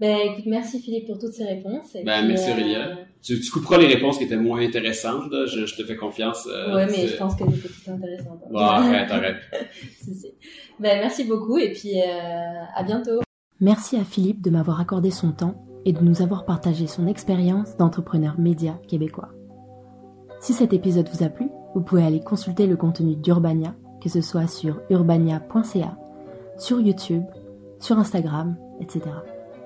Ben, écoute, merci Philippe pour toutes ces réponses. ben, merci Aurélia. Euh, tu, tu, couperas les réponses qui étaient moins intéressantes, là. Je, je te fais confiance. Euh, ouais, mais je pense qu'elles étaient toutes intéressantes. Bon, arrête, arrête. si, si. Ben, merci beaucoup et puis euh, à bientôt. Merci à Philippe de m'avoir accordé son temps et de nous avoir partagé son expérience d'entrepreneur média québécois. Si cet épisode vous a plu, vous pouvez aller consulter le contenu d'Urbania, que ce soit sur urbania.ca, sur YouTube, sur Instagram, etc.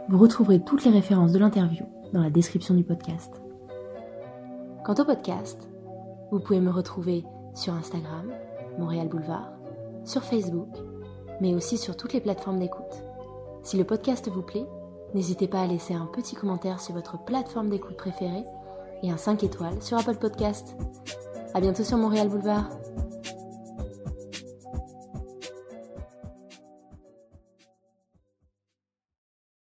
Vous retrouverez toutes les références de l'interview dans la description du podcast. Quant au podcast, vous pouvez me retrouver sur Instagram, Montréal Boulevard, sur Facebook, mais aussi sur toutes les plateformes d'écoute. Si le podcast vous plaît, n'hésitez pas à laisser un petit commentaire sur votre plateforme d'écoute préférée et un 5 étoiles sur Apple Podcast. À bientôt sur Montréal Boulevard.